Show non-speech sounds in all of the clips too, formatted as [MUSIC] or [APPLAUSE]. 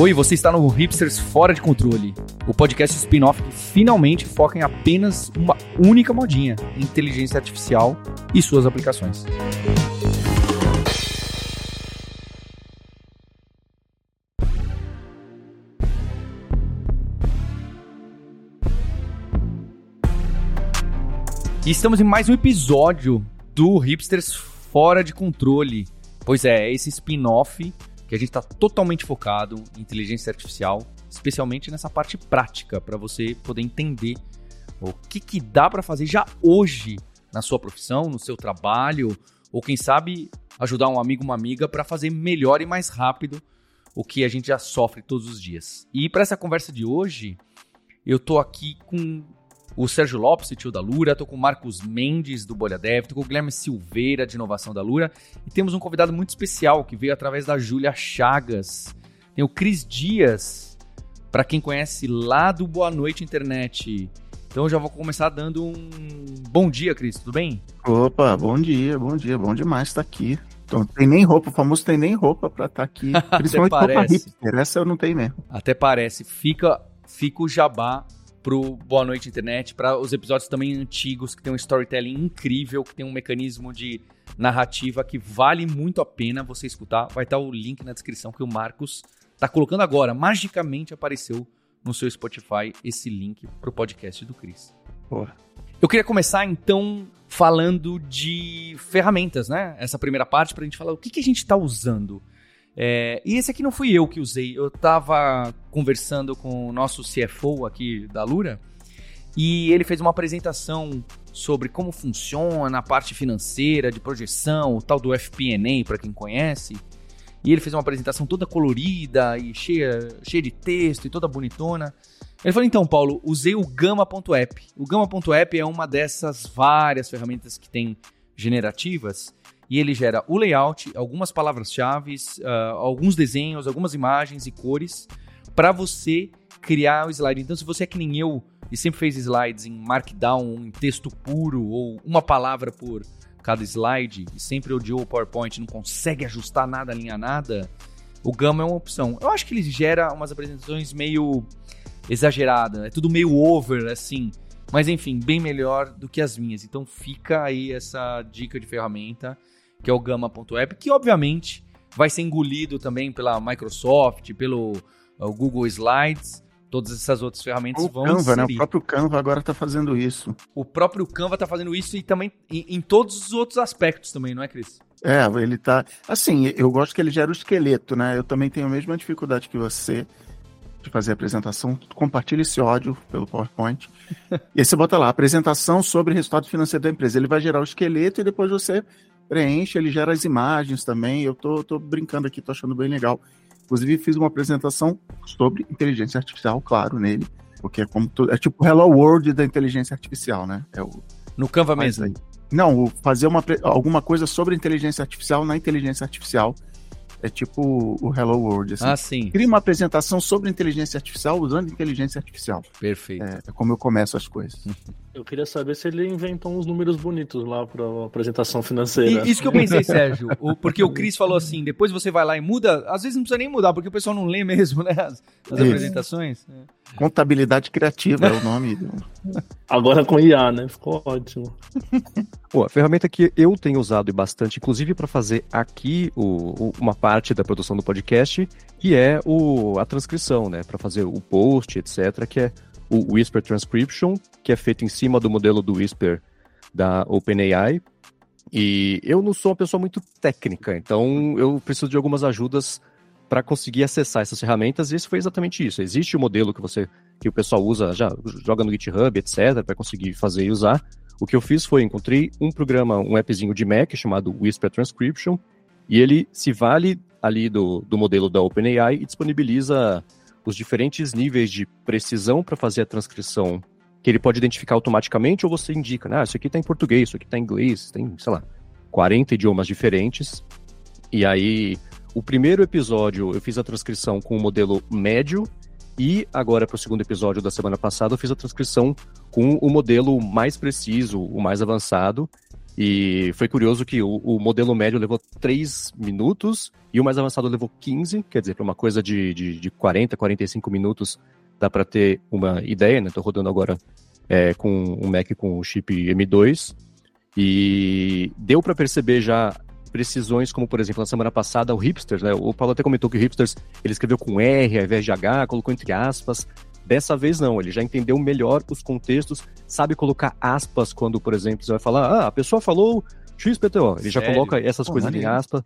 Oi, você está no Hipsters Fora de Controle, o podcast spin-off que finalmente foca em apenas uma única modinha: inteligência artificial e suas aplicações. E estamos em mais um episódio do Hipsters Fora de Controle. Pois é, esse spin-off que a gente está totalmente focado em inteligência artificial, especialmente nessa parte prática, para você poder entender o que, que dá para fazer já hoje na sua profissão, no seu trabalho, ou quem sabe ajudar um amigo, uma amiga para fazer melhor e mais rápido o que a gente já sofre todos os dias. E para essa conversa de hoje, eu tô aqui com o Sérgio Lopes, tio da Lura, tô com o Marcos Mendes, do Bolha Dev, tô com o Guilherme Silveira, de Inovação da Lura, e temos um convidado muito especial que veio através da Júlia Chagas. Tem o Cris Dias, para quem conhece lá do Boa Noite Internet. Então eu já vou começar dando um bom dia, Cris, tudo bem? Opa, bom dia, bom dia, bom demais estar aqui. Então, tem nem roupa, o famoso tem nem roupa para estar tá aqui. [LAUGHS] Principalmente roupa hipster, essa eu não tenho mesmo. Até parece. Fica, fica o jabá pro Boa Noite Internet, para os episódios também antigos, que tem um storytelling incrível, que tem um mecanismo de narrativa que vale muito a pena você escutar. Vai estar o link na descrição que o Marcos tá colocando agora. Magicamente apareceu no seu Spotify esse link pro podcast do Cris. Eu queria começar então falando de ferramentas, né? Essa primeira parte para a gente falar o que, que a gente está usando. É, e esse aqui não fui eu que usei. Eu estava conversando com o nosso CFO aqui da Lura e ele fez uma apresentação sobre como funciona a parte financeira de projeção, o tal do FP&A para quem conhece. E ele fez uma apresentação toda colorida e cheia, cheia de texto e toda bonitona. Ele falou: então, Paulo, usei o Gama.app. O Gama.app é uma dessas várias ferramentas que tem generativas e ele gera o layout, algumas palavras-chave, uh, alguns desenhos, algumas imagens e cores para você criar o slide. Então, se você é que nem eu e sempre fez slides em Markdown, em texto puro ou uma palavra por cada slide e sempre odiou o PowerPoint, não consegue ajustar nada, alinhar nada, o Gamma é uma opção. Eu acho que ele gera umas apresentações meio exageradas, é tudo meio over, assim. Mas enfim, bem melhor do que as minhas. Então fica aí essa dica de ferramenta que é o Gamma.app, que obviamente vai ser engolido também pela Microsoft, pelo uh, Google Slides, todas essas outras ferramentas o vão Canva, né? O próprio Canva agora está fazendo isso. O próprio Canva está fazendo isso e também em, em, todos os outros aspectos também, não é, Cris? É, ele tá. Assim, eu gosto que ele gera o esqueleto, né? Eu também tenho a mesma dificuldade que você de fazer a apresentação. Compartilha esse ódio pelo PowerPoint. [LAUGHS] e aí você bota lá, apresentação sobre resultado financeiro da empresa. Ele vai gerar o esqueleto e depois você preenche, ele gera as imagens também. Eu tô, tô brincando aqui, tô achando bem legal. Inclusive, fiz uma apresentação sobre inteligência artificial, claro, nele. Porque é como tu, é tipo Hello World da inteligência artificial, né? É o, no Canva mesmo. Aí. Não, fazer uma, alguma coisa sobre inteligência artificial na inteligência artificial é tipo o Hello World. Assim. Ah, sim. Cria uma apresentação sobre inteligência artificial usando inteligência artificial. Perfeito. É, é como eu começo as coisas. [LAUGHS] Eu queria saber se ele inventou uns números bonitos lá para apresentação financeira. E, isso que eu pensei, Sérgio. O, porque o Cris falou assim: depois você vai lá e muda. Às vezes não precisa nem mudar, porque o pessoal não lê mesmo, né? As, as apresentações. É. Contabilidade criativa é o nome. Agora com IA, né? Ficou ótimo. Pô, a ferramenta que eu tenho usado bastante, inclusive para fazer aqui o, o, uma parte da produção do podcast, que é o, a transcrição, né? Para fazer o post, etc., que é o Whisper Transcription, que é feito em cima do modelo do Whisper da OpenAI. E eu não sou uma pessoa muito técnica, então eu preciso de algumas ajudas para conseguir acessar essas ferramentas, e esse foi exatamente isso. Existe o modelo que você que o pessoal usa, já joga no GitHub, etc, para conseguir fazer e usar. O que eu fiz foi encontrei um programa, um appzinho de Mac chamado Whisper Transcription, e ele se vale ali do, do modelo da OpenAI e disponibiliza os diferentes níveis de precisão para fazer a transcrição que ele pode identificar automaticamente ou você indica? Ah, isso aqui está em português, isso aqui está em inglês, tem, sei lá, 40 idiomas diferentes. E aí, o primeiro episódio eu fiz a transcrição com o modelo médio e agora para o segundo episódio da semana passada eu fiz a transcrição com o modelo mais preciso, o mais avançado. E foi curioso que o, o, modelo médio levou 3 minutos e o mais avançado levou 15, quer dizer, para uma coisa de, de, de 40, 45 minutos dá para ter uma ideia, né? Estou rodando agora é, com um Mac com o chip M2 e deu para perceber já precisões como, por exemplo, na semana passada o Hipsters, né? O Paulo até comentou que o Hipsters ele escreveu com R ao invés de H, colocou entre aspas. Dessa vez não, ele já entendeu melhor os contextos, sabe colocar aspas quando, por exemplo, você vai falar, ah, a pessoa falou XPTO. Ele já coloca essas Pô, coisas em aspas,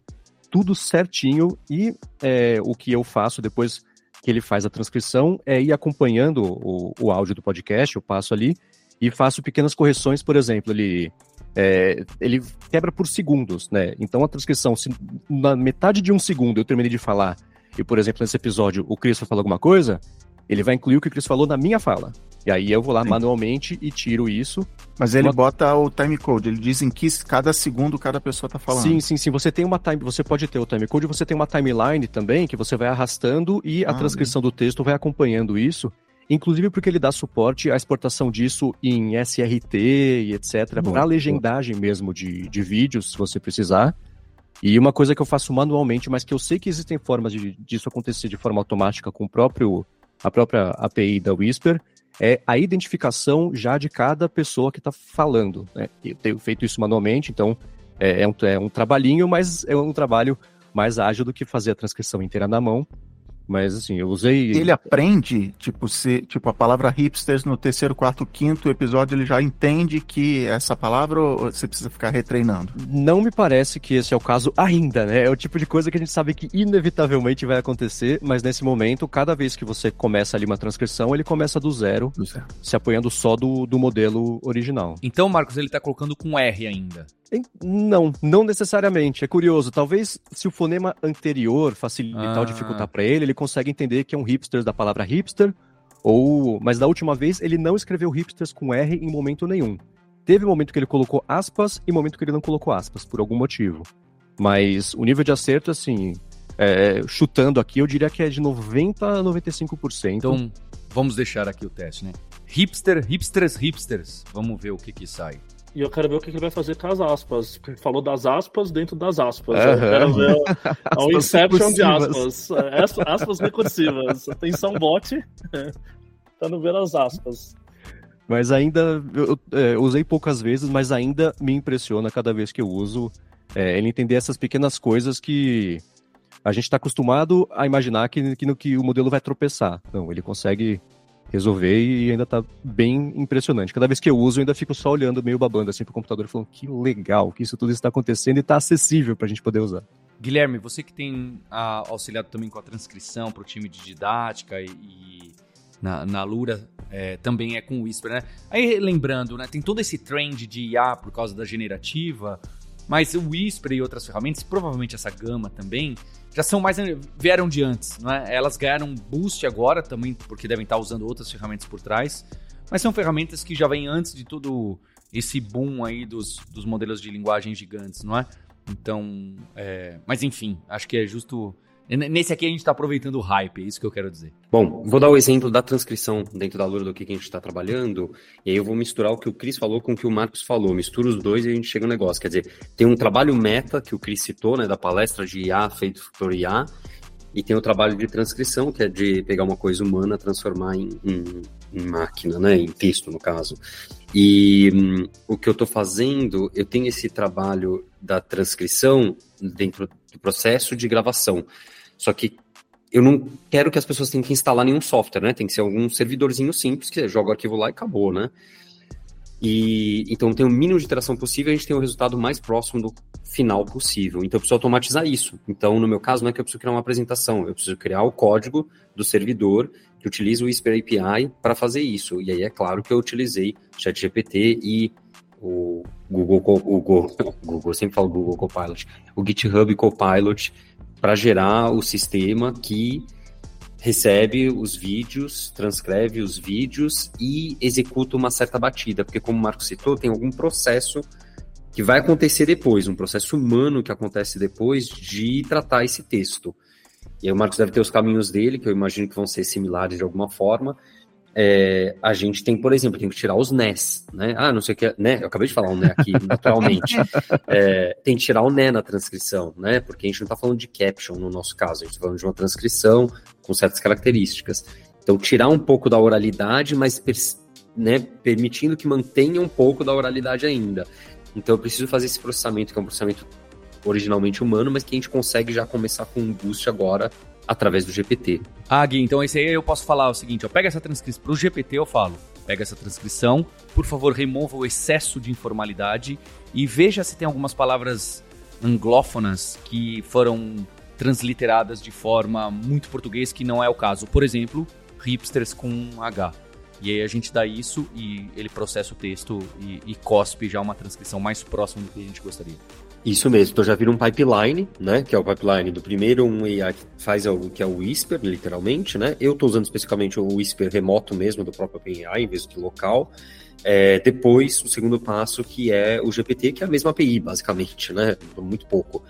tudo certinho. E é, o que eu faço depois que ele faz a transcrição é ir acompanhando o, o áudio do podcast, eu passo ali e faço pequenas correções, por exemplo, ele, é, ele quebra por segundos, né? Então a transcrição, se na metade de um segundo eu terminei de falar, e por exemplo, nesse episódio o Chris vai falar alguma coisa, ele vai incluir o que o Chris falou na minha fala. E aí eu vou lá Sim. manualmente e tiro isso. Mas ele uma... bota o timecode, ele diz em que cada segundo cada pessoa está falando. Sim, sim, sim. Você tem uma time, você pode ter o timecode, você tem uma timeline também que você vai arrastando e a ah, transcrição do texto vai acompanhando isso. Inclusive porque ele dá suporte à exportação disso em SRT e etc. para legendagem mesmo de, de vídeos, se você precisar. E uma coisa que eu faço manualmente, mas que eu sei que existem formas de, disso acontecer de forma automática com o próprio a própria API da Whisper, é a identificação já de cada pessoa que está falando. Né? Eu tenho feito isso manualmente, então é, é, um, é um trabalhinho, mas é um trabalho mais ágil do que fazer a transcrição inteira na mão. Mas assim, eu usei. Ele aprende, tipo, se, tipo, a palavra hipsters no terceiro, quarto, quinto episódio, ele já entende que essa palavra ou você precisa ficar retreinando? Não me parece que esse é o caso ainda, né? É o tipo de coisa que a gente sabe que inevitavelmente vai acontecer, mas nesse momento, cada vez que você começa ali uma transcrição, ele começa do zero, do zero. se apoiando só do, do modelo original. Então, Marcos, ele tá colocando com R ainda. Não, não necessariamente. É curioso. Talvez se o fonema anterior facilitar ah. ou dificultar para ele, ele consegue entender que é um hipster da palavra hipster. Ou, mas da última vez ele não escreveu hipsters com R em momento nenhum. Teve momento que ele colocou aspas e momento que ele não colocou aspas, por algum motivo. Mas o nível de acerto, assim, é, chutando aqui, eu diria que é de 90 a 95%. Então, vamos deixar aqui o teste, né? Hipster, hipsters, hipsters. Vamos ver o que que sai. E eu quero ver o que ele vai fazer com as aspas. Porque ele falou das aspas dentro das aspas. Uhum. Eu quero ver o, [LAUGHS] o Inception de aspas. É, aspas recursivas. Atenção, bot. [LAUGHS] Tá no ver as aspas. Mas ainda, eu, é, usei poucas vezes, mas ainda me impressiona cada vez que eu uso é, ele entender essas pequenas coisas que a gente está acostumado a imaginar que, que, que o modelo vai tropeçar. Não, ele consegue resolver e ainda tá bem impressionante. Cada vez que eu uso, eu ainda fico só olhando meio babando assim pro computador, falando que legal que isso tudo está acontecendo e tá acessível pra gente poder usar. Guilherme, você que tem a, auxiliado também com a transcrição para o time de didática e, e na, na, Lura é, também é com o Whisper, né? Aí lembrando, né, tem todo esse trend de IA por causa da generativa, mas o Whisper e outras ferramentas, provavelmente essa gama também, já são mais. vieram de antes, não é? Elas ganharam um boost agora também, porque devem estar usando outras ferramentas por trás. Mas são ferramentas que já vêm antes de todo esse boom aí dos, dos modelos de linguagem gigantes, não é? Então, é, mas enfim, acho que é justo Nesse aqui a gente está aproveitando o hype, é isso que eu quero dizer. Bom, vou dar o exemplo da transcrição dentro da Lura do que a gente está trabalhando, e aí eu vou misturar o que o Cris falou com o que o Marcos falou. Misturo os dois e a gente chega no negócio. Quer dizer, tem um trabalho meta que o Cris citou, né, da palestra de IA feito por IA, e tem o trabalho de transcrição, que é de pegar uma coisa humana, transformar em, em, em máquina, né, em texto, no caso. E hum, o que eu estou fazendo, eu tenho esse trabalho da transcrição dentro processo de gravação. Só que eu não quero que as pessoas tenham que instalar nenhum software, né? Tem que ser algum servidorzinho simples que joga o arquivo lá e acabou, né? E então tem o mínimo de interação possível, a gente tem o resultado mais próximo do final possível. Então eu preciso automatizar isso. Então, no meu caso, não é que eu preciso criar uma apresentação, eu preciso criar o código do servidor que utiliza o Whisper API para fazer isso. E aí é claro que eu utilizei ChatGPT e o Google, o Google, Google sempre falo Google Copilot, o GitHub Copilot para gerar o sistema que recebe os vídeos, transcreve os vídeos e executa uma certa batida, porque como o Marco citou, tem algum processo que vai acontecer depois, um processo humano que acontece depois de tratar esse texto. E aí o Marcos deve ter os caminhos dele, que eu imagino que vão ser similares de alguma forma, é, a gente tem, por exemplo, tem que tirar os NES, né? Ah, não sei o que, né? Eu acabei de falar o NE aqui, [LAUGHS] naturalmente. É, tem que tirar o NE na transcrição, né? Porque a gente não está falando de caption no nosso caso, a gente está falando de uma transcrição com certas características. Então, tirar um pouco da oralidade, mas né, permitindo que mantenha um pouco da oralidade ainda. Então, eu preciso fazer esse processamento, que é um processamento originalmente humano, mas que a gente consegue já começar com um boost agora através do GPT. Ah, Gui, então esse aí eu posso falar o seguinte, ó, pega essa transcrição, pro GPT eu falo, pega essa transcrição, por favor, remova o excesso de informalidade e veja se tem algumas palavras anglófonas que foram transliteradas de forma muito português, que não é o caso. Por exemplo, hipsters com H. E aí a gente dá isso e ele processa o texto e, e cospe já uma transcrição mais próxima do que a gente gostaria. Isso mesmo, então já vira um pipeline, né? Que é o pipeline do primeiro um AI que faz o que é o Whisper, literalmente, né? Eu estou usando especificamente o Whisper remoto mesmo do próprio OpenAI, em vez de local. É, depois, o segundo passo, que é o GPT, que é a mesma API, basicamente, né? Muito pouco.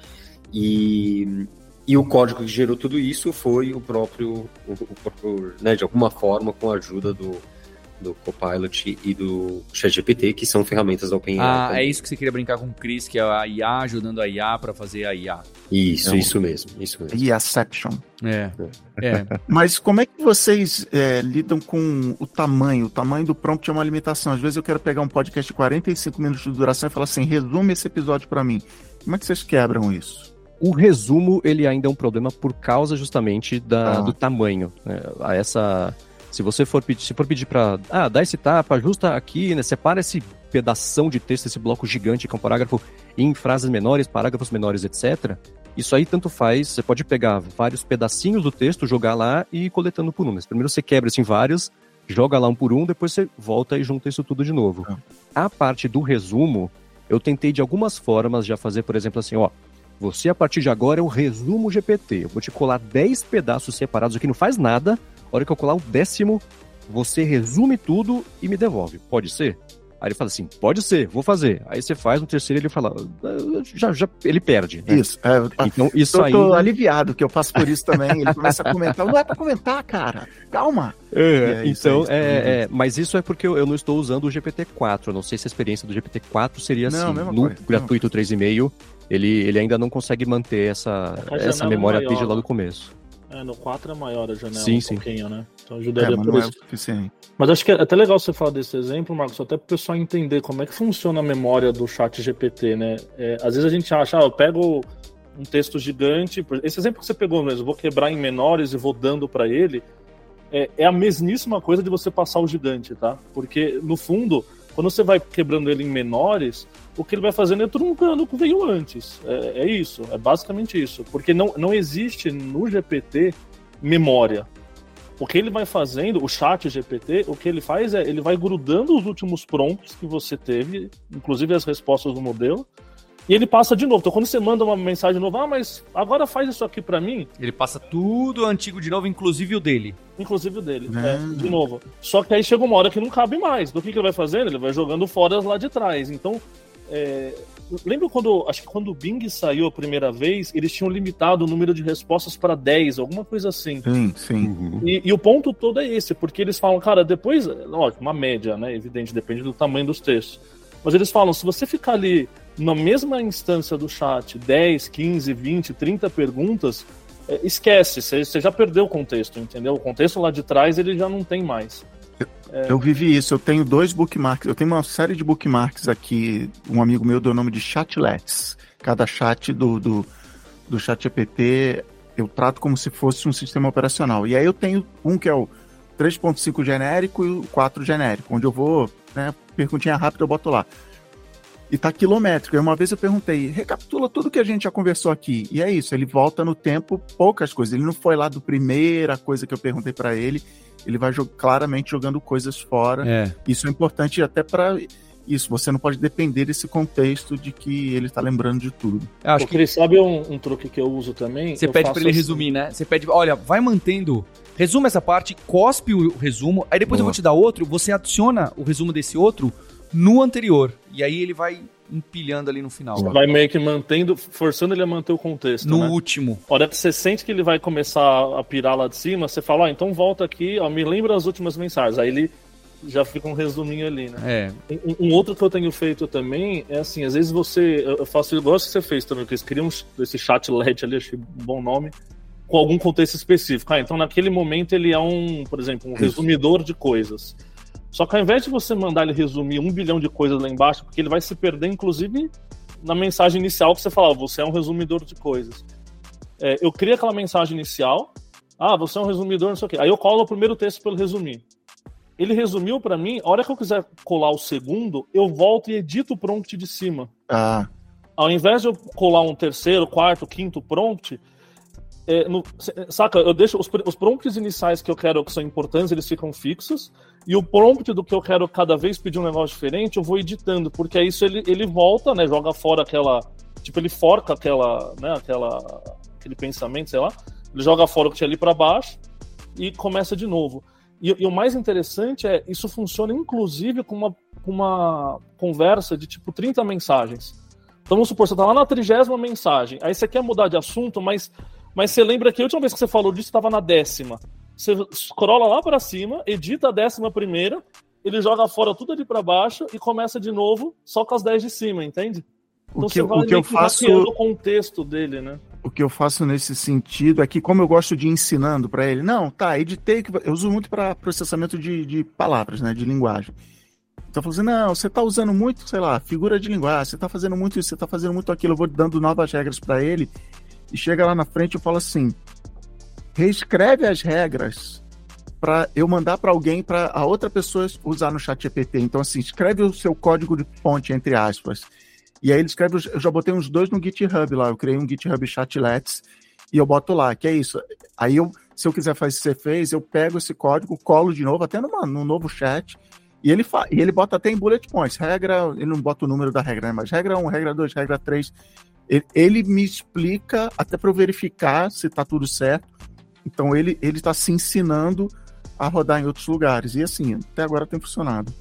E, e o código que gerou tudo isso foi o próprio, o, o próprio né, de alguma forma, com a ajuda do, do Copilot e do ChatGPT, que são ferramentas da OpenAI. Ah, também. é isso que você queria brincar com o Chris, que é a IA ajudando a IA para fazer a IA. Isso, então, isso mesmo, isso mesmo. IAception. É, é. [LAUGHS] Mas como é que vocês é, lidam com o tamanho? O tamanho do prompt é uma limitação. Às vezes eu quero pegar um podcast de 45 minutos de duração e falar assim, resume esse episódio para mim. Como é que vocês quebram isso? O resumo, ele ainda é um problema por causa justamente da, ah. do tamanho. Né? Essa se você for pedir, se for pedir para, ah, dá esse tapa, ajusta aqui, né, separa esse pedação de texto, esse bloco gigante que é um parágrafo em frases menores, parágrafos menores, etc. Isso aí tanto faz, você pode pegar vários pedacinhos do texto, jogar lá e ir coletando por um. Mas primeiro você quebra isso em vários, joga lá um por um, depois você volta e junta isso tudo de novo. Ah. A parte do resumo, eu tentei de algumas formas já fazer, por exemplo, assim, ó, você a partir de agora é o resumo GPT. Eu vou te colar 10 pedaços separados aqui, não faz nada, a hora que eu colar o décimo, você resume tudo e me devolve. Pode ser? Aí ele fala assim, pode ser, vou fazer. Aí você faz, no terceiro ele fala, ah, já, já ele perde. Né? Isso. É, então, isso eu tô aliviado que eu passo por isso também. Ele começa a comentar, não é pra comentar, cara. Calma. É, é então, é, é, mas isso é porque eu, eu, não estou usando o GPT-4. Eu não sei se a experiência do GPT-4 seria não, assim. No coisa, gratuito 3,5, ele, ele ainda não consegue manter essa, essa memória desde lá do começo. É, no 4 é maior a janela sim, um sim. pouquinho, né? Então ajudaria é, por é isso. É mas acho que é até legal você falar desse exemplo, Marcos, até para o pessoal entender como é que funciona a memória do chat GPT, né? É, às vezes a gente acha, ah, eu pego um texto gigante, esse exemplo que você pegou mesmo, vou quebrar em menores e vou dando para ele, é, é a mesmíssima coisa de você passar o gigante, tá? Porque, no fundo, quando você vai quebrando ele em menores, o que ele vai fazendo é truncando o que veio antes. É, é, isso, é basicamente isso. Porque não, não existe no GPT memória. O que ele vai fazendo, o chat GPT, o que ele faz é ele vai grudando os últimos prompts que você teve, inclusive as respostas do modelo, e ele passa de novo. Então, quando você manda uma mensagem nova, ah, mas agora faz isso aqui para mim. Ele passa tudo antigo de novo, inclusive o dele. Inclusive o dele, é, de novo. Só que aí chega uma hora que não cabe mais. Do que, que ele vai fazendo? Ele vai jogando fora lá de trás. Então, é... lembra quando, acho que quando o Bing saiu a primeira vez, eles tinham limitado o número de respostas para 10, alguma coisa assim. Sim, sim. Uhum. E, e, o ponto todo é esse, porque eles falam, cara, depois, lógico, uma média, né? Evidente, depende do tamanho dos textos. Mas eles falam, se você ficar ali na mesma instância do chat 10, 15, 20, 30 perguntas, é, esquece, você já perdeu o contexto, entendeu? O contexto lá de trás ele já não tem mais. É... Eu vivi isso, eu tenho dois bookmarks, eu tenho uma série de bookmarks aqui, um amigo meu deu o nome de chatlets. Cada chat do, do, do chat GPT eu trato como se fosse um sistema operacional. E aí eu tenho um que é o 3.5 genérico e o 4 genérico, onde eu vou, né, perguntinha rápida eu boto lá e tá quilométrico. E uma vez eu perguntei, recapitula tudo que a gente já conversou aqui. E é isso, ele volta no tempo poucas coisas. Ele não foi lá do primeira coisa que eu perguntei para ele. Ele vai jog claramente jogando coisas fora. É. Isso é importante até para isso, você não pode depender desse contexto de que ele está lembrando de tudo. Eu acho que ele sabe um, um, truque que eu uso também. Você pede para ele assim. resumir, né? Você pede, olha, vai mantendo, resuma essa parte, cospe o resumo, aí depois Boa. eu vou te dar outro, você adiciona o resumo desse outro no anterior. E aí ele vai empilhando ali no final. Vai meio que mantendo, forçando ele a manter o contexto. No né? último. A hora que você sente que ele vai começar a pirar lá de cima, você fala, ó, então volta aqui, ó, me lembra as últimas mensagens. Aí ele já fica um resuminho ali, né? É. Um, um outro que eu tenho feito também é assim, às vezes você. Eu faço igual que você fez também, que eles criam esse chat LED ali, achei um bom nome, com algum contexto específico. Ah, então naquele momento ele é um, por exemplo, um resumidor de coisas. Só que ao invés de você mandar ele resumir um bilhão de coisas lá embaixo, porque ele vai se perder, inclusive, na mensagem inicial que você fala, você é um resumidor de coisas. É, eu crio aquela mensagem inicial, ah, você é um resumidor, não sei o quê. Aí eu colo o primeiro texto para ele resumir. Ele resumiu para mim, a hora que eu quiser colar o segundo, eu volto e edito o prompt de cima. Ah. Ao invés de eu colar um terceiro, quarto, quinto prompt, é, no, saca, eu deixo os, os, prompts iniciais que eu quero que são importantes, eles ficam fixos, e o prompt do que eu quero cada vez pedir um negócio diferente, eu vou editando, porque isso ele, ele volta, né, joga fora aquela, tipo, ele forca aquela, né, aquela, aquele pensamento, sei lá, ele joga fora o que tinha ali para baixo e começa de novo. E, e, o mais interessante é, isso funciona inclusive com uma, com uma conversa de tipo 30 mensagens. Então vamos supor, você tá lá na trigésima mensagem, aí você quer mudar de assunto, mas mas você lembra que a última vez que você falou disso estava na décima. Você scrolla lá para cima, edita a décima primeira, ele joga fora tudo ali para baixo e começa de novo só com as 10 de cima, entende? Então o que, você vai o que eu faço o contexto dele, né? O que eu faço nesse sentido é que, como eu gosto de ir ensinando para ele, não, tá, editei, eu uso muito para processamento de, de palavras, né, de linguagem. Então, eu falo assim, não, você tá usando muito, sei lá, figura de linguagem, você tá fazendo muito isso, você tá fazendo muito aquilo, eu vou dando novas regras para ele e chega lá na frente e fala assim: reescreve as regras para eu mandar para alguém, para a outra pessoa usar no chat GPT. Então, assim, escreve o seu código de fonte, entre aspas. E aí ele escreve, eu já botei uns dois no GitHub lá, eu criei um GitHub Chatlets e eu boto lá, que é isso. Aí eu, se eu quiser fazer o que você fez, eu pego esse código, colo de novo, até numa, num novo chat, e ele, fa e ele bota até em bullet points, regra, ele não bota o número da regra, né? mas regra 1, regra 2, regra 3, ele, ele me explica até para eu verificar se está tudo certo. Então ele ele está se ensinando a rodar em outros lugares e assim até agora tem funcionado.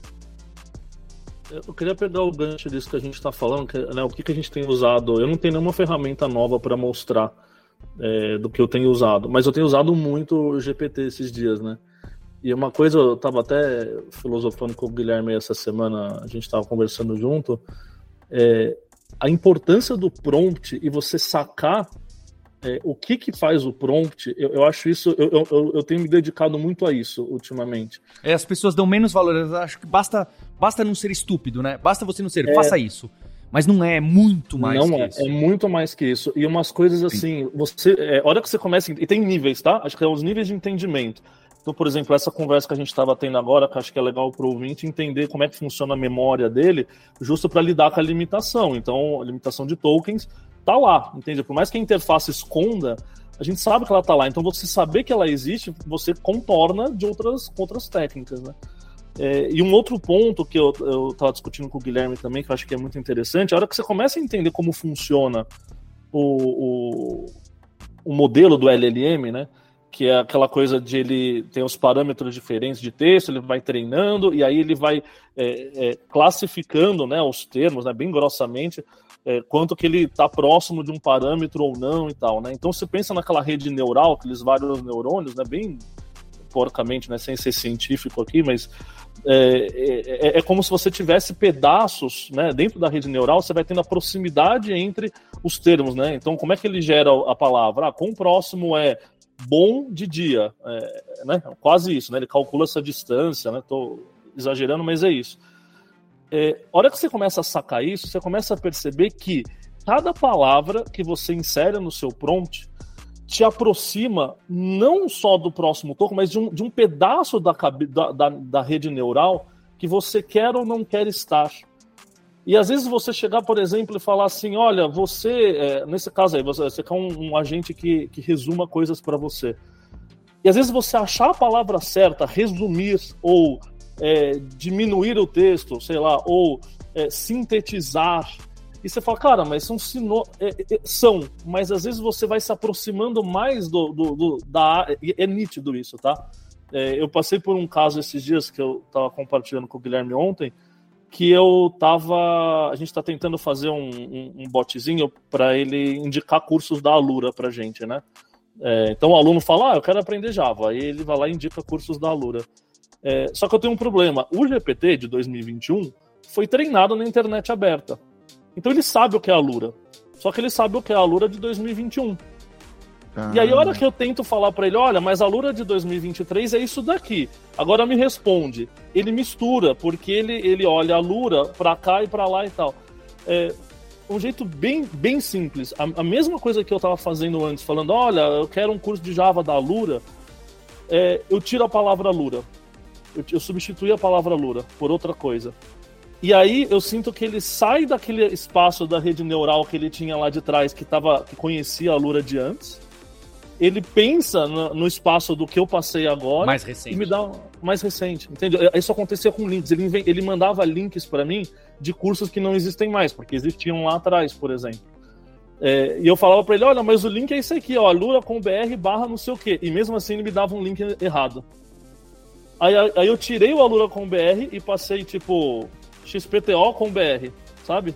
Eu queria pegar o gancho disso que a gente está falando, que, né, o que, que a gente tem usado. Eu não tenho nenhuma ferramenta nova para mostrar é, do que eu tenho usado, mas eu tenho usado muito o GPT esses dias, né? E uma coisa, eu estava até filosofando com o Guilherme essa semana, a gente estava conversando junto. É, a importância do prompt e você sacar é, o que que faz o prompt, eu, eu acho isso, eu, eu, eu, tenho me dedicado muito a isso ultimamente. É, as pessoas dão menos valor, eu acho que basta, basta não ser estúpido, né? Basta você não ser, é, faça isso. Mas não é muito mais não que é, isso. é muito mais que isso. E umas coisas assim, você, é, hora que você começa, e tem níveis, tá? Acho que é os níveis de entendimento. Então, por exemplo, essa conversa que a gente estava tendo agora, que acho que é legal para o ouvinte entender como é que funciona a memória dele, justo para lidar com a limitação. Então, a limitação de tokens tá lá, entende? Por mais que a interface esconda, a gente sabe que ela tá lá. Então, você saber que ela existe, você contorna de outras, outras técnicas, né? É, e um outro ponto que eu estava discutindo com o Guilherme também, que eu acho que é muito interessante, a hora que você começa a entender como funciona o, o, o modelo do LLM, né? Que é aquela coisa de ele tem os parâmetros diferentes de texto, ele vai treinando e aí ele vai é, é, classificando né, os termos, né, bem grossamente, é, quanto que ele está próximo de um parâmetro ou não e tal. Né? Então você pensa naquela rede neural, aqueles vários neurônios, né, bem porcamente, né, sem ser científico aqui, mas é, é, é, é, como se você tivesse pedaços né, dentro da rede neural, você vai tendo a proximidade entre os termos, né? Então, como é que ele gera a palavra? Ah, quão próximo é bom de dia, é, né? Quase isso, né? Ele calcula essa distância, né? Tô exagerando, mas é isso. É, a hora que você começa a sacar isso, você começa a perceber que cada palavra que você insere no seu prompt te aproxima não só do próximo token, mas de um, de um pedaço da, da, da, da rede neural que você quer ou não quer estar. E às vezes você chegar, por exemplo, e falar assim: olha, você, é, nesse caso aí, você, você quer um, um agente que, que resuma coisas para você. E às vezes você achar a palavra certa, resumir, ou é, diminuir o texto, sei lá, ou é, sintetizar. E você fala, cara, mas são sino... São, mas às vezes você vai se aproximando mais do, do, do da. É nítido isso, tá? Eu passei por um caso esses dias que eu estava compartilhando com o Guilherme ontem que eu tava. A gente está tentando fazer um, um, um botzinho para ele indicar cursos da Alura pra gente, né? É, então o aluno fala, ah, eu quero aprender Java. Aí ele vai lá e indica cursos da Alura. É, só que eu tenho um problema. O GPT de 2021 foi treinado na internet aberta. Então ele sabe o que é a Alura. Só que ele sabe o que é a Alura de 2021. Ah. E aí, a hora que eu tento falar para ele, olha, mas a Lura de 2023 é isso daqui. Agora me responde. Ele mistura, porque ele, ele olha a Lura pra cá e pra lá e tal. É um jeito bem, bem simples. A, a mesma coisa que eu tava fazendo antes, falando, olha, eu quero um curso de Java da Lura, é, eu tiro a palavra Lura. Eu, eu substituí a palavra Lura por outra coisa. E aí eu sinto que ele sai daquele espaço da rede neural que ele tinha lá de trás, que, tava, que conhecia a Lura de antes. Ele pensa no, no espaço do que eu passei agora. Mais recente. E me dá mais recente, entende? Isso acontecia com links. Ele, ele mandava links para mim de cursos que não existem mais, porque existiam lá atrás, por exemplo. É, e eu falava para ele: olha, mas o link é esse aqui, ó, lura com br barra não sei o quê. E mesmo assim ele me dava um link errado. Aí, aí eu tirei o Alura com br e passei tipo XPTO com BR, sabe?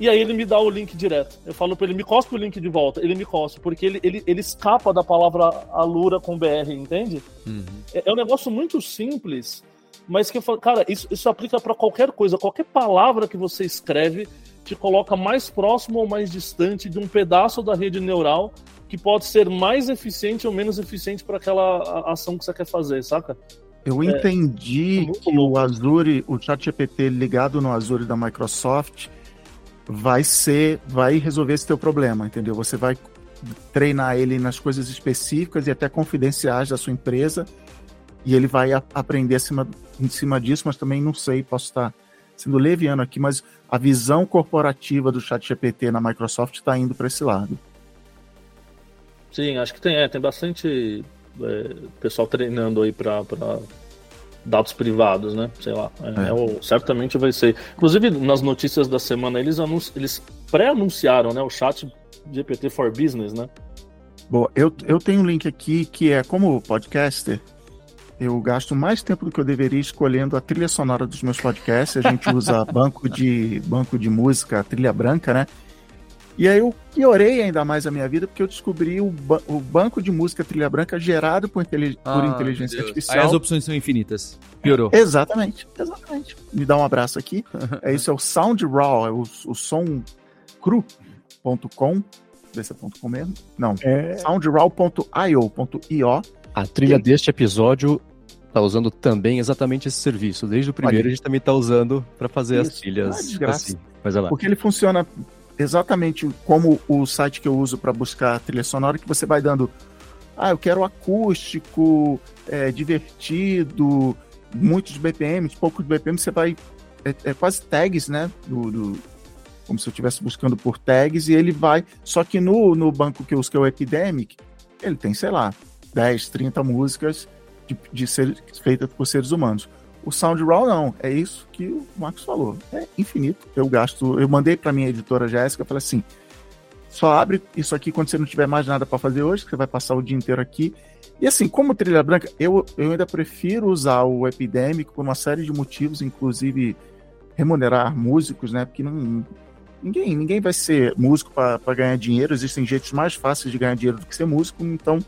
E aí ele me dá o link direto. Eu falo para ele, me cospe o link de volta. Ele me cospe, porque ele, ele, ele escapa da palavra Alura com BR, entende? Uhum. É, é, um negócio muito simples, mas que eu falo, cara, isso, isso aplica para qualquer coisa. Qualquer palavra que você escreve te coloca mais próximo ou mais distante de um pedaço da rede neural que pode ser mais eficiente ou menos eficiente para aquela ação que você quer fazer, saca? Eu é, entendi é que o Azure, o ChatGPT ligado no Azure da Microsoft, vai ser, vai resolver esse teu problema, entendeu? Você vai treinar ele nas coisas específicas e até confidenciais da sua empresa e ele vai a, aprender acima, em cima disso, mas também não sei, posso estar sendo leviano aqui, mas a visão corporativa do ChatGPT na Microsoft está indo para esse lado. Sim, acho que tem, é, tem bastante é, pessoal treinando aí para dados privados, né? Sei lá. É, é. o, certamente vai ser. Inclusive, nas notícias da semana, eles, eles pré-anunciaram né, o chat GPT for Business, né? Bom, eu, eu tenho um link aqui que é como podcaster. Eu gasto mais tempo do que eu deveria escolhendo a trilha sonora dos meus podcasts. A gente usa [LAUGHS] banco de banco de música, trilha branca, né? E aí eu piorei ainda mais a minha vida porque eu descobri o, ba o banco de música trilha branca gerado por, ah, por inteligência artificial. Aí as opções são infinitas. Piorou. Exatamente, exatamente. Me dá um abraço aqui. [LAUGHS] é isso, é o Sound Raw, é o, o som cru.com. Vê se é .com mesmo. Não. É... soundraw.io.io. A trilha e... deste episódio tá usando também exatamente esse serviço. Desde o primeiro Olha. a gente também tá usando para fazer Isso. as trilhas ah, assim. Mas lá. Porque ele funciona exatamente como o site que eu uso para buscar trilha sonora, que você vai dando. Ah, eu quero acústico, é, divertido, muitos BPMs, poucos BPMs, você vai. É, é quase tags, né? Do, do, como se eu estivesse buscando por tags, e ele vai. Só que no, no banco que eu uso, que é o Epidemic, ele tem, sei lá, 10, 30 músicas de, de ser, feitas por seres humanos. O SoundRaw não, é isso que o Marcos falou. É infinito. Eu gasto, eu mandei para minha editora Jéssica, falei assim: só abre isso aqui quando você não tiver mais nada para fazer hoje, que você vai passar o dia inteiro aqui. E assim, como trilha branca, eu, eu ainda prefiro usar o Epidemic por uma série de motivos, inclusive remunerar músicos, né? Porque não, ninguém, ninguém vai ser músico para ganhar dinheiro. Existem jeitos mais fáceis de ganhar dinheiro do que ser músico, então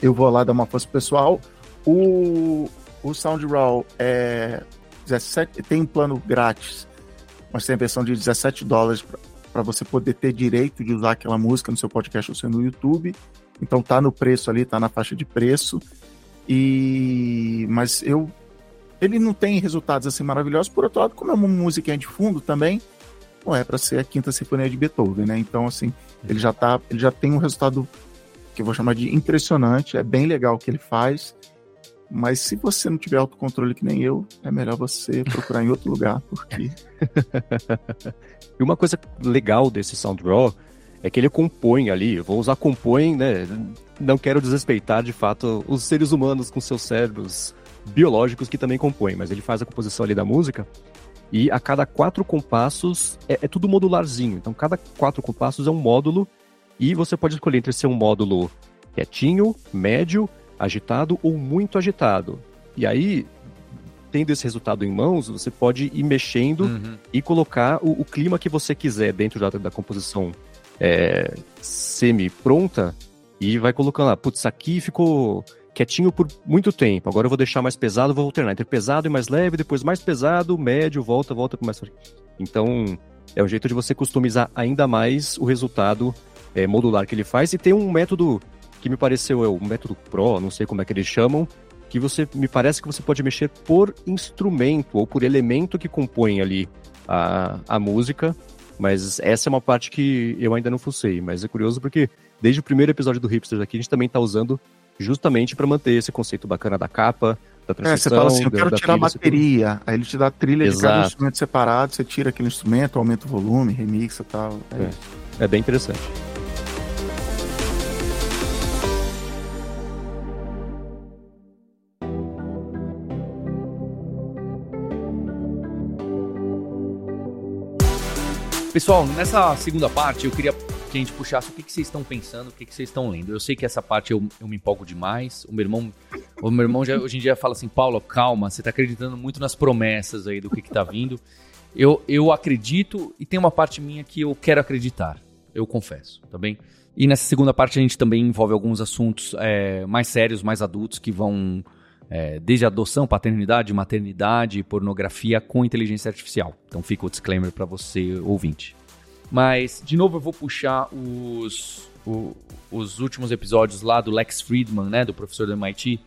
eu vou lá dar uma força pessoal. O, o SoundRaw é 17, tem um plano grátis, mas tem a versão de 17 dólares para você poder ter direito de usar aquela música no seu podcast ou no YouTube. Então tá no preço ali, tá na faixa de preço. E mas eu ele não tem resultados assim maravilhosos, por outro lado, como é uma musiquinha de fundo também, não é para ser a quinta sinfonia de Beethoven, né? Então assim, ele já tá, ele já tem um resultado que eu vou chamar de impressionante, é bem legal o que ele faz. Mas se você não tiver autocontrole que nem eu, é melhor você procurar em outro lugar, porque. [LAUGHS] e uma coisa legal desse SoundRaw é que ele compõe ali, vou usar compõe, né? Não quero desrespeitar de fato os seres humanos com seus cérebros biológicos que também compõem, mas ele faz a composição ali da música e a cada quatro compassos é, é tudo modularzinho. Então cada quatro compassos é um módulo e você pode escolher entre ser um módulo quietinho, médio agitado ou muito agitado. E aí tendo esse resultado em mãos, você pode ir mexendo uhum. e colocar o, o, clima que você quiser dentro da, da composição é, semi-pronta e vai colocando lá, putz, aqui ficou quietinho por muito tempo, agora eu vou deixar mais pesado, vou alternar entre pesado e mais leve, depois mais pesado, médio, volta, volta para mais... Então, é um jeito de você customizar ainda mais o resultado é, modular que ele faz e tem um método que me pareceu é o método Pro, não sei como é que eles chamam, que você me parece que você pode mexer por instrumento ou por elemento que compõe ali a, a música, mas essa é uma parte que eu ainda não fucei, mas é curioso porque desde o primeiro episódio do Hipsters aqui a gente também está usando justamente para manter esse conceito bacana da capa, da transição. É, você fala assim, eu quero tirar a bateria, aí ele te dá a trilha Exato. de cada instrumento separado, você tira aquele instrumento, aumenta o volume, remixa e tal. É, é bem interessante. Pessoal, nessa segunda parte eu queria que a gente puxasse o que, que vocês estão pensando, o que, que vocês estão lendo. Eu sei que essa parte eu, eu me empolgo demais. O meu irmão, o meu irmão já, hoje em dia fala assim, Paulo, calma, você está acreditando muito nas promessas aí do que, está vindo. Eu, eu acredito e tem uma parte minha que eu quero acreditar, eu confesso, tá bem? E nessa segunda parte a gente também envolve alguns assuntos é, mais sérios, mais adultos, que vão é, desde adoção, paternidade, maternidade, pornografia com inteligência artificial. Então fica o disclaimer para você, ouvinte. Mas, de novo, eu vou puxar os, o, os últimos episódios lá do Lex Friedman, né, do professor do MIT,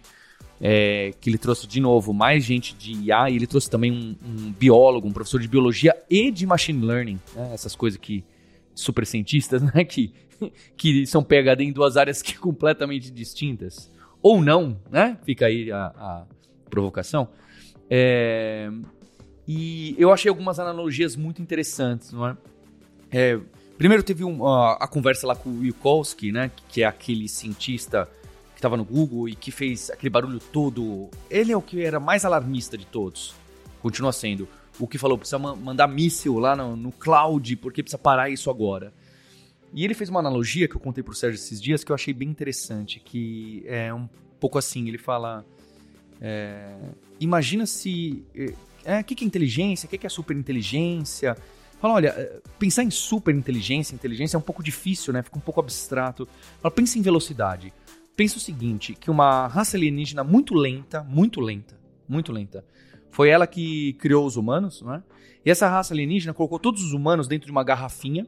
é, que ele trouxe de novo mais gente de IA e ele trouxe também um, um biólogo, um professor de biologia e de machine learning, né, essas coisas que super cientistas, [LAUGHS] né, que, que são PhD em duas áreas que completamente distintas ou não, né? Fica aí a, a provocação. É, e eu achei algumas analogias muito interessantes, não é? é primeiro teve um, a, a, conversa lá com o Wilkowski, né? Que é aquele cientista que estava no Google e que fez aquele barulho todo. Ele é o que era mais alarmista de todos. Continua sendo. O que falou, precisa mandar míssil lá no, no cloud, porque precisa parar isso agora. E ele fez uma analogia que eu contei pro Sérgio esses dias que eu achei bem interessante, que é um pouco assim, ele fala... É, imagina se... É, o que, que é inteligência? O que, que é superinteligência? Fala, olha, é, pensar em superinteligência, inteligência é um pouco difícil, né? Fica um pouco abstrato. Fala, pensa em velocidade. Pensa o seguinte, que uma raça alienígena muito lenta, muito lenta, muito lenta, foi ela que criou os humanos, não é? E essa raça alienígena colocou todos os humanos dentro de uma garrafinha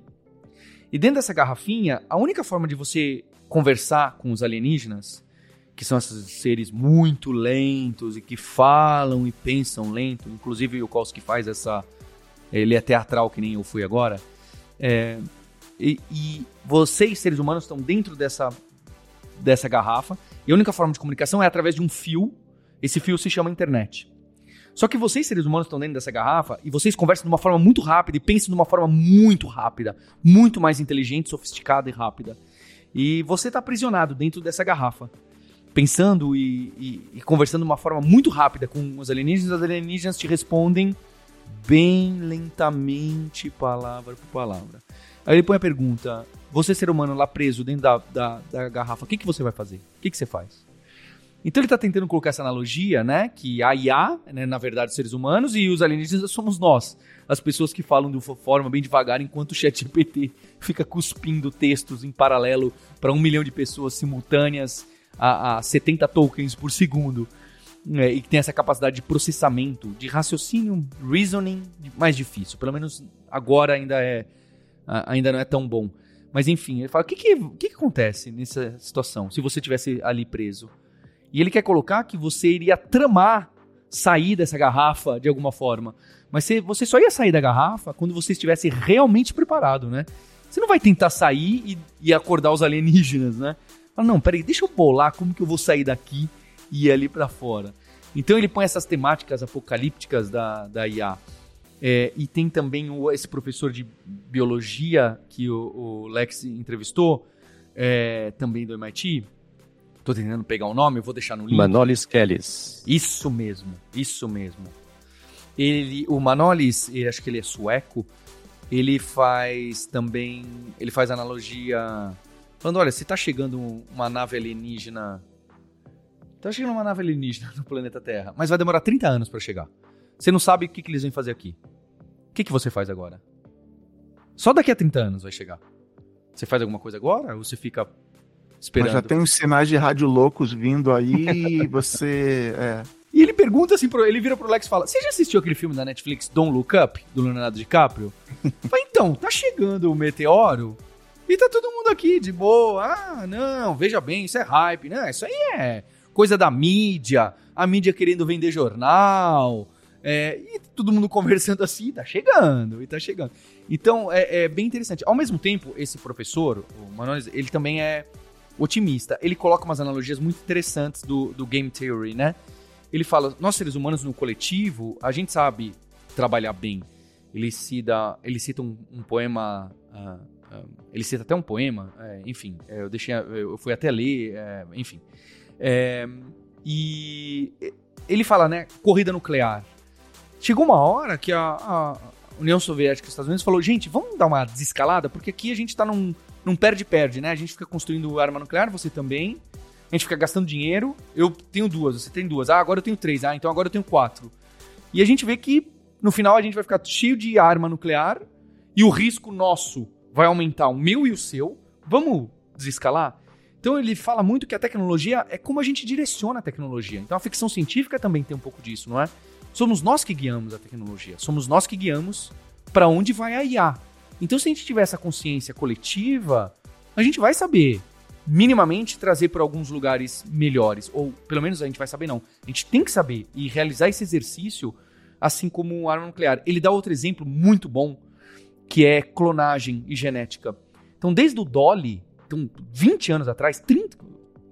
e dentro dessa garrafinha, a única forma de você conversar com os alienígenas, que são esses seres muito lentos e que falam e pensam lento, inclusive o Kowski faz essa. Ele é teatral, que nem eu fui agora. É, e, e vocês, seres humanos, estão dentro dessa, dessa garrafa, e a única forma de comunicação é através de um fio. Esse fio se chama internet. Só que vocês, seres humanos, estão dentro dessa garrafa e vocês conversam de uma forma muito rápida e pensam de uma forma muito rápida, muito mais inteligente, sofisticada e rápida. E você está aprisionado dentro dessa garrafa, pensando e, e, e, conversando de uma forma muito rápida com os alienígenas. Os alienígenas te respondem bem lentamente, palavra por palavra. Aí ele põe a pergunta: você, ser humano, lá preso dentro da, da, da garrafa, o que, que você vai fazer? O que, que você faz? Então ele está tentando colocar essa analogia, né? Que a IA, né, na verdade, seres humanos e os alienígenas somos nós. As pessoas que falam de uma forma bem devagar, enquanto o ChatGPT [LAUGHS] fica cuspindo textos em paralelo para um milhão de pessoas simultâneas a, a 70 tokens por segundo. Né, e que tem essa capacidade de processamento, de raciocínio, reasoning mais difícil. Pelo menos agora ainda é ainda não é tão bom. Mas enfim, ele fala: o que, que, que, que acontece nessa situação se você tivesse ali preso? E ele quer colocar que você iria tramar sair dessa garrafa de alguma forma. Mas você só ia sair da garrafa quando você estivesse realmente preparado, né? Você não vai tentar sair e, e acordar os alienígenas, né? Fala, não, peraí, deixa eu bolar como que eu vou sair daqui e ir ali para fora. Então ele põe essas temáticas apocalípticas da, da IA. É, e tem também o, esse professor de biologia que o, o Lex entrevistou, é, também do MIT, Tô tentando pegar o nome, eu vou deixar no link. Manolis Kellis. Isso mesmo, isso mesmo. Ele, o Manolis, ele, acho que ele é sueco, ele faz também, ele faz analogia, falando, olha, se tá chegando uma nave alienígena tá chegando uma nave alienígena no planeta Terra, mas vai demorar 30 anos para chegar. Você não sabe o que, que eles vêm fazer aqui. O que, que você faz agora? Só daqui a 30 anos vai chegar. Você faz alguma coisa agora ou você fica esperando? Mas já tem uns sinais de rádio loucos vindo aí [LAUGHS] e você. É. E ele pergunta assim, pro, ele vira pro Lex e fala: Você já assistiu aquele filme da Netflix Don't Look Up, do Leonardo DiCaprio? [LAUGHS] Fala, então, tá chegando o meteoro e tá todo mundo aqui de boa. Ah, não, veja bem, isso é hype, né? Isso aí é coisa da mídia, a mídia querendo vender jornal. É, e todo mundo [LAUGHS] conversando assim, tá chegando, e tá chegando. Então, é, é, bem interessante. Ao mesmo tempo, esse professor, o Manolis, ele também é otimista. Ele coloca umas analogias muito interessantes do, do game theory, né? Ele fala, nós seres humanos no coletivo, a gente sabe trabalhar bem. Ele cita, ele cita um, um poema, uh, ele cita até um poema, é, enfim, é, eu deixei, eu fui até ler, é, enfim. É, e ele fala, né, corrida nuclear. Chegou uma hora que a, a União Soviética e os Estados Unidos falou, gente, vamos dar uma desescalada, porque aqui a gente tá num, num perde-perde, né? A gente fica construindo arma nuclear, você também. A gente fica gastando dinheiro. Eu tenho duas, você tem duas. Ah, agora eu tenho três. Ah, então agora eu tenho quatro. E a gente vê que no final a gente vai ficar cheio de arma nuclear e o risco nosso vai aumentar, o meu e o seu. Vamos desescalar? Então ele fala muito que a tecnologia é como a gente direciona a tecnologia. Então a ficção científica também tem um pouco disso, não é? Somos nós que guiamos a tecnologia, somos nós que guiamos para onde vai a IA. Então se a gente tiver essa consciência coletiva, a gente vai saber minimamente trazer para alguns lugares melhores, ou pelo menos a gente vai saber não. A gente tem que saber e realizar esse exercício assim como arma nuclear. Ele dá outro exemplo muito bom, que é clonagem e genética. Então desde o Dolly, então, 20 anos atrás, 30,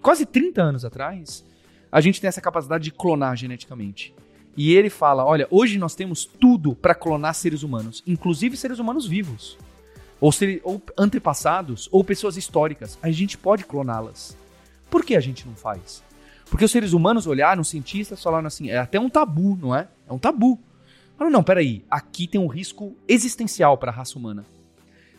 quase 30 anos atrás, a gente tem essa capacidade de clonar geneticamente. E ele fala: olha, hoje nós temos tudo para clonar seres humanos, inclusive seres humanos vivos, ou, ser, ou antepassados, ou pessoas históricas. A gente pode cloná-las. Por que a gente não faz? Porque os seres humanos olharam, os cientistas falaram assim: é até um tabu, não é? É um tabu. Falaram, não, peraí, aqui tem um risco existencial para a raça humana.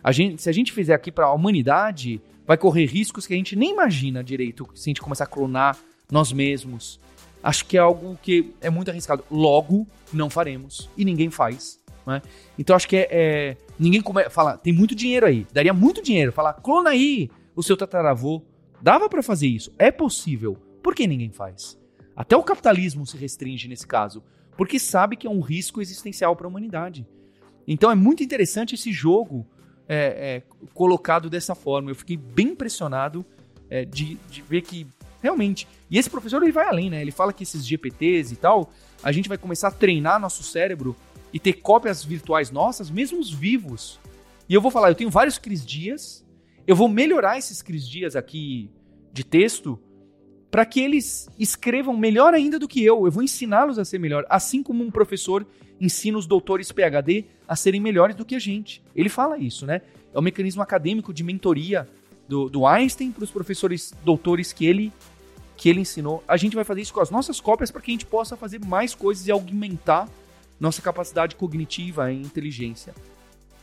A gente, se a gente fizer aqui para a humanidade, vai correr riscos que a gente nem imagina direito se a gente começar a clonar nós mesmos. Acho que é algo que é muito arriscado. Logo, não faremos. E ninguém faz. Né? Então acho que é. é ninguém come, fala, tem muito dinheiro aí. Daria muito dinheiro. Fala, clona aí o seu tataravô. Dava para fazer isso. É possível. Por que ninguém faz? Até o capitalismo se restringe nesse caso. Porque sabe que é um risco existencial para a humanidade. Então é muito interessante esse jogo é, é, colocado dessa forma. Eu fiquei bem impressionado é, de, de ver que realmente. E esse professor ele vai além, né? Ele fala que esses GPTs e tal, a gente vai começar a treinar nosso cérebro e ter cópias virtuais nossas, mesmo os vivos. E eu vou falar, eu tenho vários Cris Dias, eu vou melhorar esses Cris Dias aqui de texto para que eles escrevam melhor ainda do que eu. Eu vou ensiná-los a ser melhor, assim como um professor ensina os doutores PhD a serem melhores do que a gente. Ele fala isso, né? É o um mecanismo acadêmico de mentoria do, do Einstein para os professores doutores que ele que ele ensinou. A gente vai fazer isso com as nossas cópias para que a gente possa fazer mais coisas e aumentar nossa capacidade cognitiva e inteligência.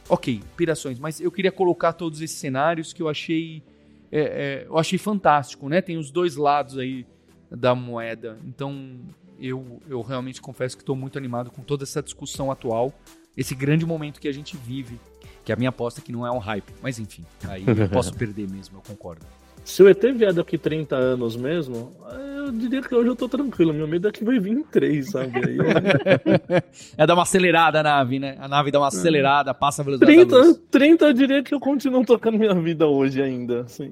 Ok, pirações, mas eu queria colocar todos esses cenários que eu achei é, é, eu achei fantástico, né? Tem os dois lados aí da moeda. Então, eu, eu realmente confesso que estou muito animado com toda essa discussão atual, esse grande momento que a gente vive, que a minha aposta é que não é um hype. Mas enfim, aí eu posso [LAUGHS] perder mesmo, eu concordo. Se o ET vier daqui 30 anos mesmo, eu diria que hoje eu tô tranquilo. Meu medo é que vai vir em 3, sabe? Aí, [LAUGHS] é dar uma acelerada a nave, né? A nave dá uma acelerada, passa a velocidade 30, 30 eu diria que eu continuo tocando minha vida hoje ainda, assim.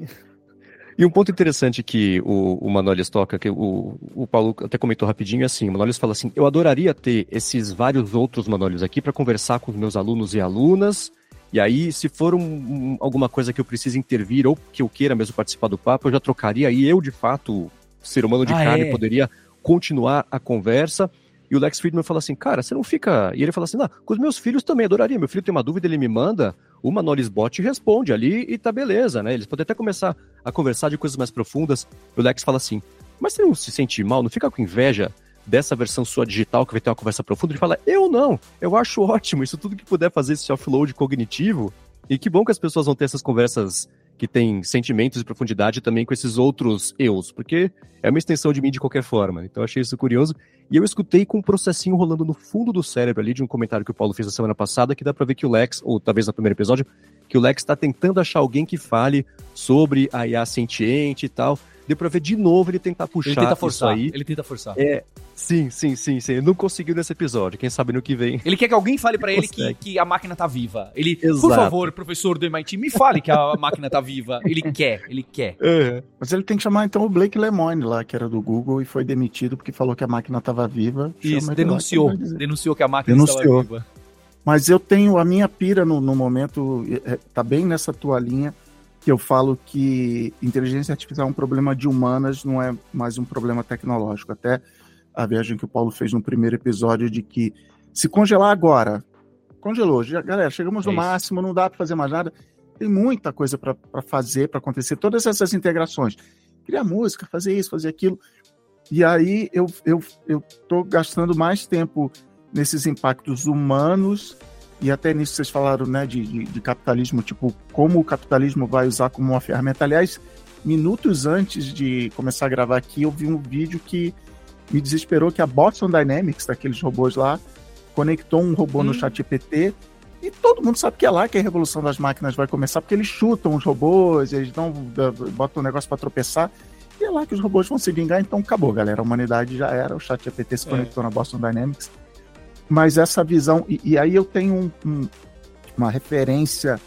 E um ponto interessante que o, o Manolis toca, que o, o Paulo até comentou rapidinho, é assim, o Manolis fala assim, eu adoraria ter esses vários outros Manolis aqui para conversar com os meus alunos e alunas, e aí, se for um, um, alguma coisa que eu precise intervir ou que eu queira mesmo participar do papo, eu já trocaria e eu, de fato, ser humano de ah, carne, é? poderia continuar a conversa. E o Lex Friedman fala assim, cara, você não fica. E ele fala assim, não, com os meus filhos também, adoraria. Meu filho tem uma dúvida, ele me manda, o Manolis Bot responde ali e tá beleza, né? Eles podem até começar a conversar de coisas mais profundas. O Lex fala assim, mas você não se sente mal, não fica com inveja dessa versão sua digital que vai ter uma conversa profunda? Ele fala, eu não, eu acho ótimo, isso tudo que puder fazer esse offload cognitivo. E que bom que as pessoas vão ter essas conversas que tem sentimentos e profundidade também com esses outros eus, porque é uma extensão de mim de qualquer forma. Então eu achei isso curioso. E eu escutei com um processinho rolando no fundo do cérebro ali de um comentário que o Paulo fez na semana passada, que dá pra ver que o Lex, ou talvez no primeiro episódio, que o Lex está tentando achar alguém que fale sobre a IA sentiente e tal. Deu pra ver de novo ele tentar puxar ele tenta forçar, isso aí. Ele tenta forçar. É, sim, sim, sim, sim. Ele não conseguiu nesse episódio. Quem sabe no que vem. Ele quer que alguém fale para ele que, que, a máquina tá viva. Ele, Exato. por favor, professor do MIT, me fale que a [LAUGHS] máquina tá viva. Ele quer, ele quer. Uhum. Mas ele tem que chamar então o Blake Lemoine lá, que era do Google e foi demitido porque falou que a máquina tava viva. Isso, denunciou. Lá, que denunciou que a máquina denunciou. estava viva. Mas eu tenho a minha pira no, no momento, é, tá bem nessa tua linha que eu falo que inteligência artificial é um problema de humanas, não é mais um problema tecnológico. Até a viagem que o Paulo fez no primeiro episódio de que se congelar agora, congelou, já, galera, chegamos no é máximo, não dá para fazer mais nada. Tem muita coisa para fazer, para acontecer, todas essas integrações. Criar música, fazer isso, fazer aquilo. E aí eu, eu, eu tô gastando mais tempo nesses impactos humanos e até nisso vocês falaram né, de, de, de, capitalismo, tipo, como o capitalismo vai usar como uma ferramenta. Aliás, minutos antes de começar a gravar aqui, eu vi um vídeo que me desesperou, que a Boston Dynamics, daqueles robôs lá, conectou um robô hum. no chat GPT e todo mundo sabe que é lá que a revolução das máquinas vai começar, porque eles chutam os robôs, eles dão, botam um negócio para tropeçar, e é lá que os robôs vão se vingar, então acabou, galera. A humanidade já era, o chat GPT se é. conectou é. na Boston Dynamics mas essa visão, e, e aí eu tenho um, um, uma referência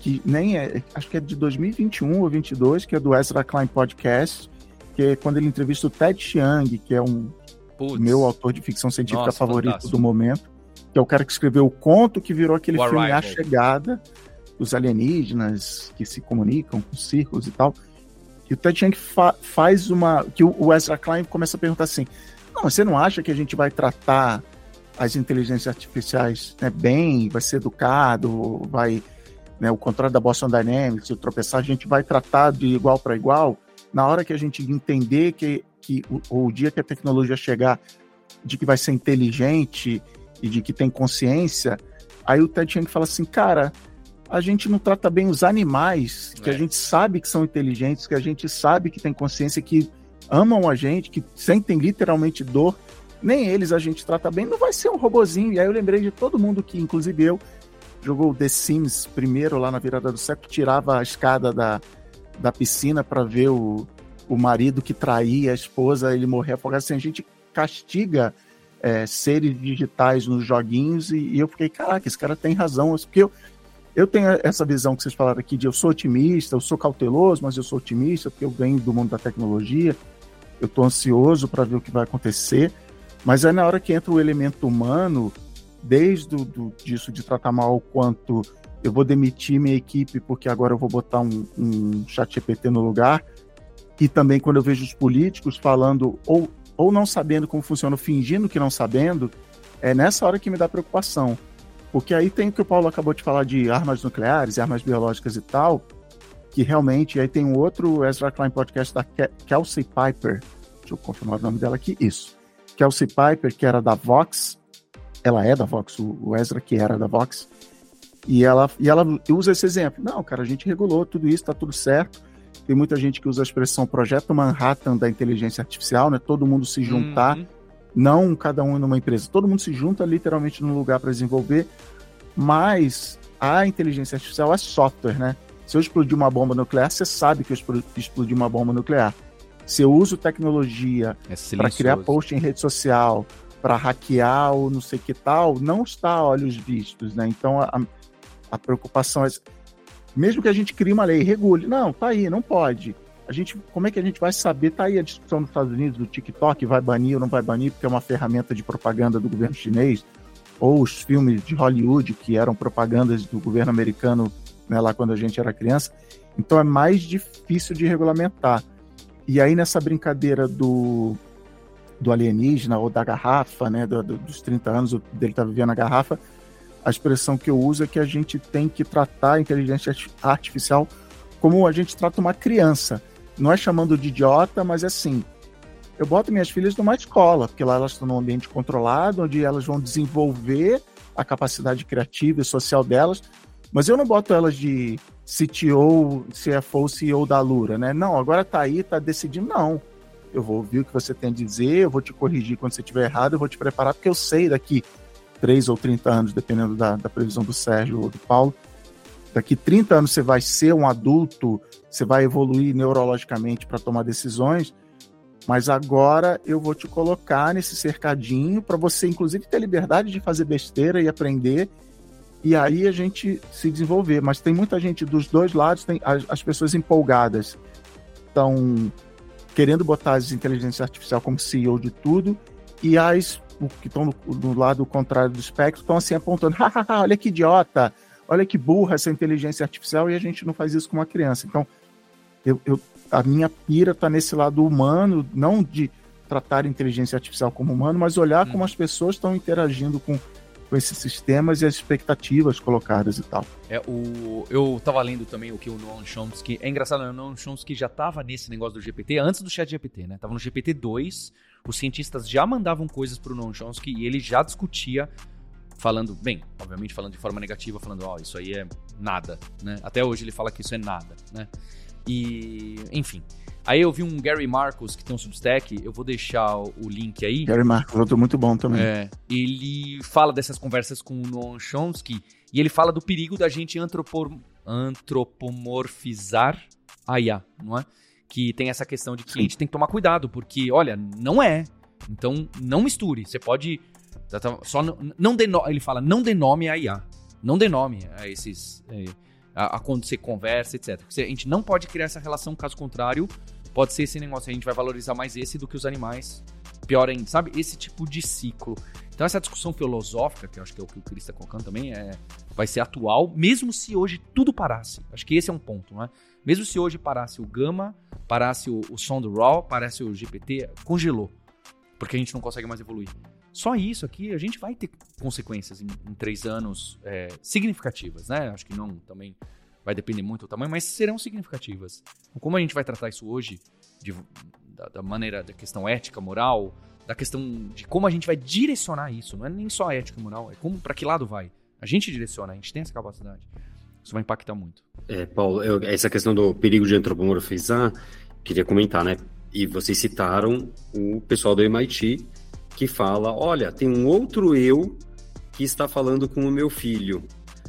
que nem é, acho que é de 2021 ou 2022, que é do Ezra Klein Podcast, que é quando ele entrevista o Ted Chiang, que é um Puts. meu autor de ficção científica Nossa, favorito fantástico. do momento, que é o cara que escreveu o conto que virou aquele o filme Arrival. A Chegada, dos alienígenas que se comunicam com círculos e tal. E o Ted Chiang fa faz uma. que o Ezra Klein começa a perguntar assim: não, você não acha que a gente vai tratar as inteligências artificiais né, bem, vai ser educado, vai né, o contrário da Boston Dynamics, o tropeçar, a gente vai tratar de igual para igual. Na hora que a gente entender que, que o, o dia que a tecnologia chegar, de que vai ser inteligente e de que tem consciência, aí o Ted Chiang fala assim, cara, a gente não trata bem os animais, que é. a gente sabe que são inteligentes, que a gente sabe que tem consciência, que amam a gente, que sentem literalmente dor nem eles a gente trata bem, não vai ser um robozinho. E aí eu lembrei de todo mundo que, inclusive eu, jogou The Sims primeiro lá na virada do século, tirava a escada da, da piscina para ver o, o marido que traía a esposa, ele morrer afogado. Assim, a gente castiga é, seres digitais nos joguinhos e, e, eu fiquei, caraca, esse cara tem razão. Porque eu, eu tenho essa visão que vocês falaram aqui de eu sou otimista, eu sou cauteloso, mas eu sou otimista porque eu venho do mundo da tecnologia, eu estou ansioso para ver o que vai acontecer. Mas aí na hora que entra o elemento humano, desde o, do, disso de tratar mal quanto eu vou demitir minha equipe porque agora eu vou botar um, um chat GPT no lugar, e também quando eu vejo os políticos falando ou, ou não sabendo como funciona, fingindo que não sabendo, é nessa hora que me dá preocupação. Porque aí tem o que o Paulo acabou de falar de armas nucleares, armas biológicas e tal, que realmente, aí tem um outro Ezra Klein podcast da Kelsey Piper, deixa eu confirmar o nome dela aqui, isso Kelsey Piper, que era da Vox, ela é da Vox, o Ezra que era da Vox, e ela, e ela usa esse exemplo. Não, cara, a gente regulou tudo isso, tá tudo certo. Tem muita gente que usa a expressão projeto Manhattan da inteligência artificial, né? Todo mundo se juntar, uhum. não cada um numa empresa, todo mundo se junta literalmente num lugar para desenvolver, mas a inteligência artificial é software, né? Se eu explodir uma bomba nuclear, você sabe que eu explodi uma bomba nuclear se eu uso tecnologia é para criar post em rede social, para hackear ou não sei que tal, não está a olhos vistos, né? Então a, a preocupação é mesmo que a gente crie uma lei, regule, não, tá aí, não pode. A gente, como é que a gente vai saber? Tá aí a discussão nos Estados Unidos do TikTok, vai banir ou não vai banir, porque é uma ferramenta de propaganda do governo chinês, ou os filmes de Hollywood que eram propagandas do governo americano, né, lá quando a gente era criança. Então é mais difícil de regulamentar. E aí nessa brincadeira do, do alienígena ou da garrafa, né, do, do, dos 30 anos dele tá vivendo na garrafa, a expressão que eu uso é que a gente tem que tratar a inteligência artificial como a gente trata uma criança. Não é chamando de idiota, mas é assim. Eu boto minhas filhas numa escola, porque lá elas estão num ambiente controlado, onde elas vão desenvolver a capacidade criativa e social delas, mas eu não boto elas de CTO, CFO, CEO da Lura, né? Não, agora tá aí, tá decidindo, não. Eu vou ouvir o que você tem a dizer, eu vou te corrigir quando você estiver errado, eu vou te preparar, porque eu sei daqui 3 ou 30 anos, dependendo da, da previsão do Sérgio ou do Paulo, daqui 30 anos você vai ser um adulto, você vai evoluir neurologicamente para tomar decisões, mas agora eu vou te colocar nesse cercadinho para você, inclusive, ter liberdade de fazer besteira e aprender e aí a gente se desenvolver. Mas tem muita gente dos dois lados, tem as, as pessoas empolgadas estão querendo botar as inteligências artificiais como CEO de tudo, e as que estão no, no, lado contrário do espectro estão assim apontando, [LAUGHS] olha que idiota, olha que burra essa inteligência artificial, e a gente não faz isso com uma criança. Então, eu, eu a minha pira está nesse lado humano, não de tratar a inteligência artificial como humano, mas olhar hum. como as pessoas estão interagindo com com esses sistemas e as expectativas colocadas e tal. É, o, eu tava lendo também o que o Noam Chomsky. É engraçado, né? o Noam Chomsky já tava nesse negócio do GPT antes do chat GPT, né? Tava no GPT 2, os cientistas já mandavam coisas pro Noam Chomsky e ele já discutia falando, bem, obviamente falando de forma negativa, falando, ó, oh, isso aí é nada, né? Até hoje ele fala que isso é nada, né? E, enfim. Aí eu vi um Gary Marcos que tem um Substack, eu vou deixar o link aí. Gary Marcos, outro muito bom também. É, ele fala dessas conversas com o Noam Chomsky e ele fala do perigo da gente antropomorfizar a IA, não é? Que tem essa questão de que Sim. a gente tem que tomar cuidado, porque, olha, não é. Então, não misture. Você pode. Tá, tá, só não, não dê Ele fala, não dê nome a IA. Não dê nome a esses. É, a, a, quando você conversa, etc. Porque a gente não pode criar essa relação, caso contrário, pode ser esse negócio. A gente vai valorizar mais esse do que os animais. Pior ainda, sabe? Esse tipo de ciclo. Então, essa discussão filosófica, que eu acho que é o que o Cris está colocando também, é, vai ser atual, mesmo se hoje tudo parasse. Acho que esse é um ponto, não é? Mesmo se hoje parasse o Gama, parasse o, o som do RAW, parasse o GPT, congelou. Porque a gente não consegue mais evoluir. Só isso aqui, a gente vai ter consequências em, em três anos é, significativas, né? Acho que não também vai depender muito do tamanho, mas serão significativas. Como a gente vai tratar isso hoje, de, da, da, maneira da questão ética, moral, da questão de como a gente vai direcionar isso, não é nem só ética e moral, é como para que lado vai. A gente direciona, a gente tem essa capacidade. Isso vai impactar muito. É, Paulo, eu, essa questão do perigo de antropomorfizar, queria comentar, né? E vocês citaram o pessoal do MIT que fala: olha, tem um outro eu que está falando com o meu filho.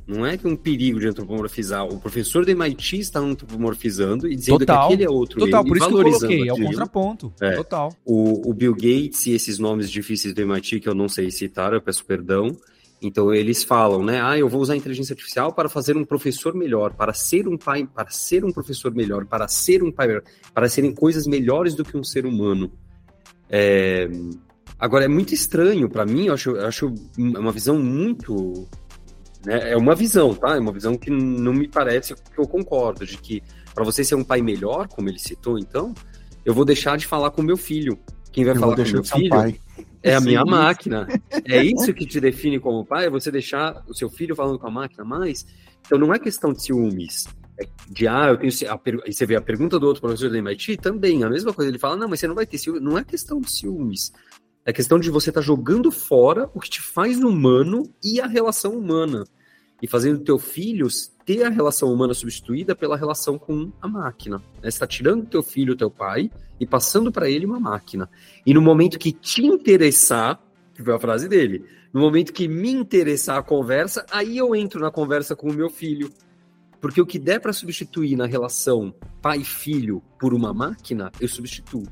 Não é que é um perigo de antropomorfizar. O professor do MIT está antropomorfizando e dizendo total, que aquele é outro total, ele, por isso que eu coloquei, é o contraponto. É. Total. O, o, Bill Gates e esses nomes difíceis do MIT que eu não sei citar, eu peço perdão. Então eles falam, né? Ah, eu vou usar a inteligência artificial para fazer um professor melhor, para ser um pai, para ser um professor melhor, para ser um pai melhor, para serem coisas melhores do que um ser humano. É, Agora, é muito estranho para mim, eu acho, eu acho uma visão muito. Né, é uma visão, tá? É uma visão que não me parece que eu concordo, de que para você ser um pai melhor, como ele citou, então, eu vou deixar de falar com meu filho. Quem vai eu falar com meu filho pai. é a minha Sim. máquina. [LAUGHS] É isso que te define como pai, é você deixar o seu filho falando com a máquina mais. Então não é questão de ciúmes. É de ah, eu tenho. A, e você vê a pergunta do outro professor do MIT também, a mesma coisa. Ele fala, não, mas você não vai ter ciúmes. Não é questão de ciúmes. É questão de você estar tá jogando fora o que te faz humano e a relação humana. E fazendo teu filho ter a relação humana substituída pela relação com a máquina. Né? Você está tirando teu filho, teu pai, e passando para ele uma máquina. E no momento que te interessar, que foi a frase dele, no momento que me interessar a conversa, aí eu entro na conversa com o meu filho. Porque o que der para substituir na relação pai-filho por uma máquina, eu substituo.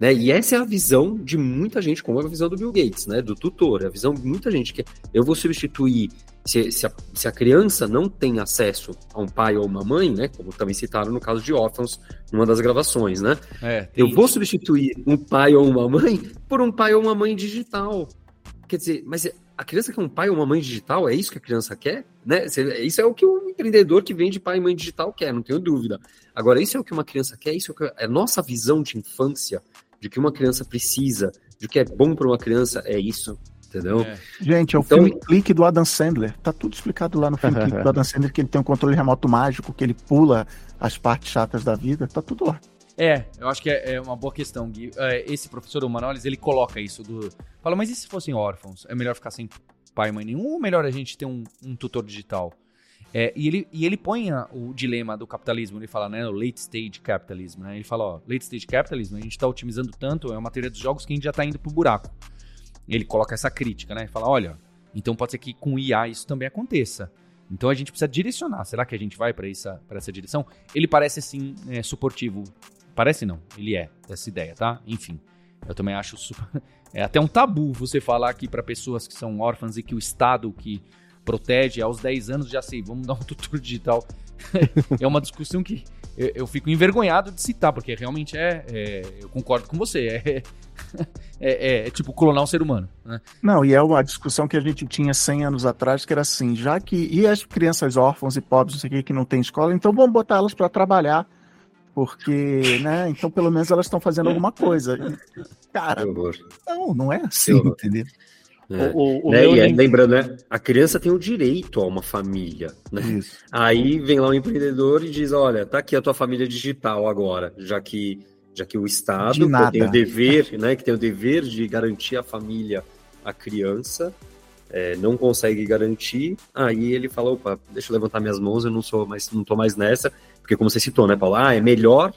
Né? E essa é a visão de muita gente, como é a visão do Bill Gates, né? do tutor. É a visão de muita gente que eu vou substituir. Se, se, a, se a criança não tem acesso a um pai ou uma mãe, né? Como também citaram no caso de órfãos, numa das gravações, né? É, eu vou substituir um pai ou uma mãe por um pai ou uma mãe digital. Quer dizer, mas a criança quer um pai ou uma mãe digital? É isso que a criança quer? Né? Isso é o que o empreendedor que vende pai e mãe digital quer, não tenho dúvida. Agora, isso é o que uma criança quer, isso é, é a nossa visão de infância de que uma criança precisa, de que é bom para uma criança, é isso. Entendeu? É. Gente, é o então... filme Clique do Adam Sandler. Tá tudo explicado lá no filme Clique do Adam Sandler, que ele tem um controle remoto mágico, que ele pula as partes chatas da vida. Tá tudo lá. É, eu acho que é, é uma boa questão, Gui. É, esse professor Manolis, ele coloca isso do. Fala, mas e se fossem órfãos? É melhor ficar sem pai e mãe nenhum ou melhor a gente ter um, um tutor digital? É, e, ele, e ele põe a, o dilema do capitalismo, ele fala, né, o late stage capitalism, né? Ele fala, ó, late stage capitalism, a gente está otimizando tanto, é uma teoria dos jogos que a gente já está indo pro buraco. Ele coloca essa crítica, né? Ele fala, olha, então pode ser que com IA isso também aconteça. Então a gente precisa direcionar. Será que a gente vai para essa, essa direção? Ele parece sim é, suportivo. Parece não, ele é dessa ideia, tá? Enfim, eu também acho super... [LAUGHS] é até um tabu você falar aqui para pessoas que são órfãs e que o Estado que protege aos 10 anos já sei, vamos dar um [LAUGHS] tutor digital. é uma discussão que eu, eu, fico envergonhado de citar, porque realmente é, é eu concordo com você, é, [LAUGHS] é, é, tipo clonar um ser humano. Né? Não, e é uma discussão que a gente tinha 100 anos atrás, que era assim, já que. E as crianças órfãos e pobres, não sei o que, que não tem escola, então vamos botar elas para trabalhar, porque, né? Então pelo menos elas estão fazendo alguma coisa. Cara, não, não é assim, entendeu? É. O, o, né? E é, lembrando, né? A criança tem o direito a uma família. Né? Aí vem lá um empreendedor e diz: olha, tá aqui a tua família digital agora, já que já que o Estado que tem o dever, né, que tem o dever de garantir a família à criança, é, não consegue garantir, aí ele fala, opa, deixa eu levantar minhas mãos, eu não sou mais, não tô mais nessa, porque como você citou, né, Paulo, ah, é melhor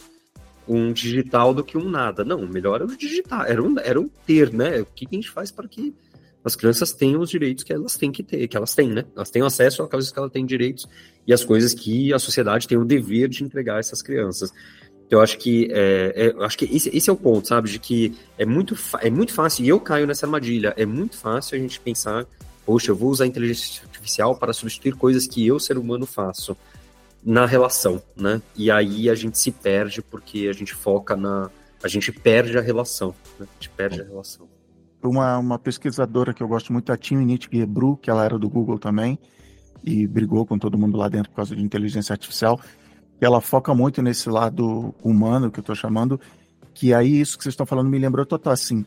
um digital do que um nada. Não, melhor é o digital, era um, era um ter, né? O que a gente faz para que as crianças tenham os direitos que elas têm que ter, que elas têm, né? Elas têm acesso a coisas que elas têm direitos e as coisas que a sociedade tem o dever de entregar a essas crianças. Eu acho que é, é, acho que esse, esse, é o ponto, sabe? De que é muito, é muito fácil, e eu caio nessa armadilha, é muito fácil a gente pensar, poxa, eu vou usar a inteligência artificial para substituir coisas que eu, ser humano, faço na relação, né? E aí a gente se perde porque a gente foca na. A gente perde a relação. Né? A gente perde a relação. Uma, uma pesquisadora que eu gosto muito, a Timnit Gebru, que ela era do Google também, e brigou com todo mundo lá dentro por causa de inteligência artificial ela foca muito nesse lado humano que eu estou chamando, que aí isso que vocês estão falando me lembrou total assim.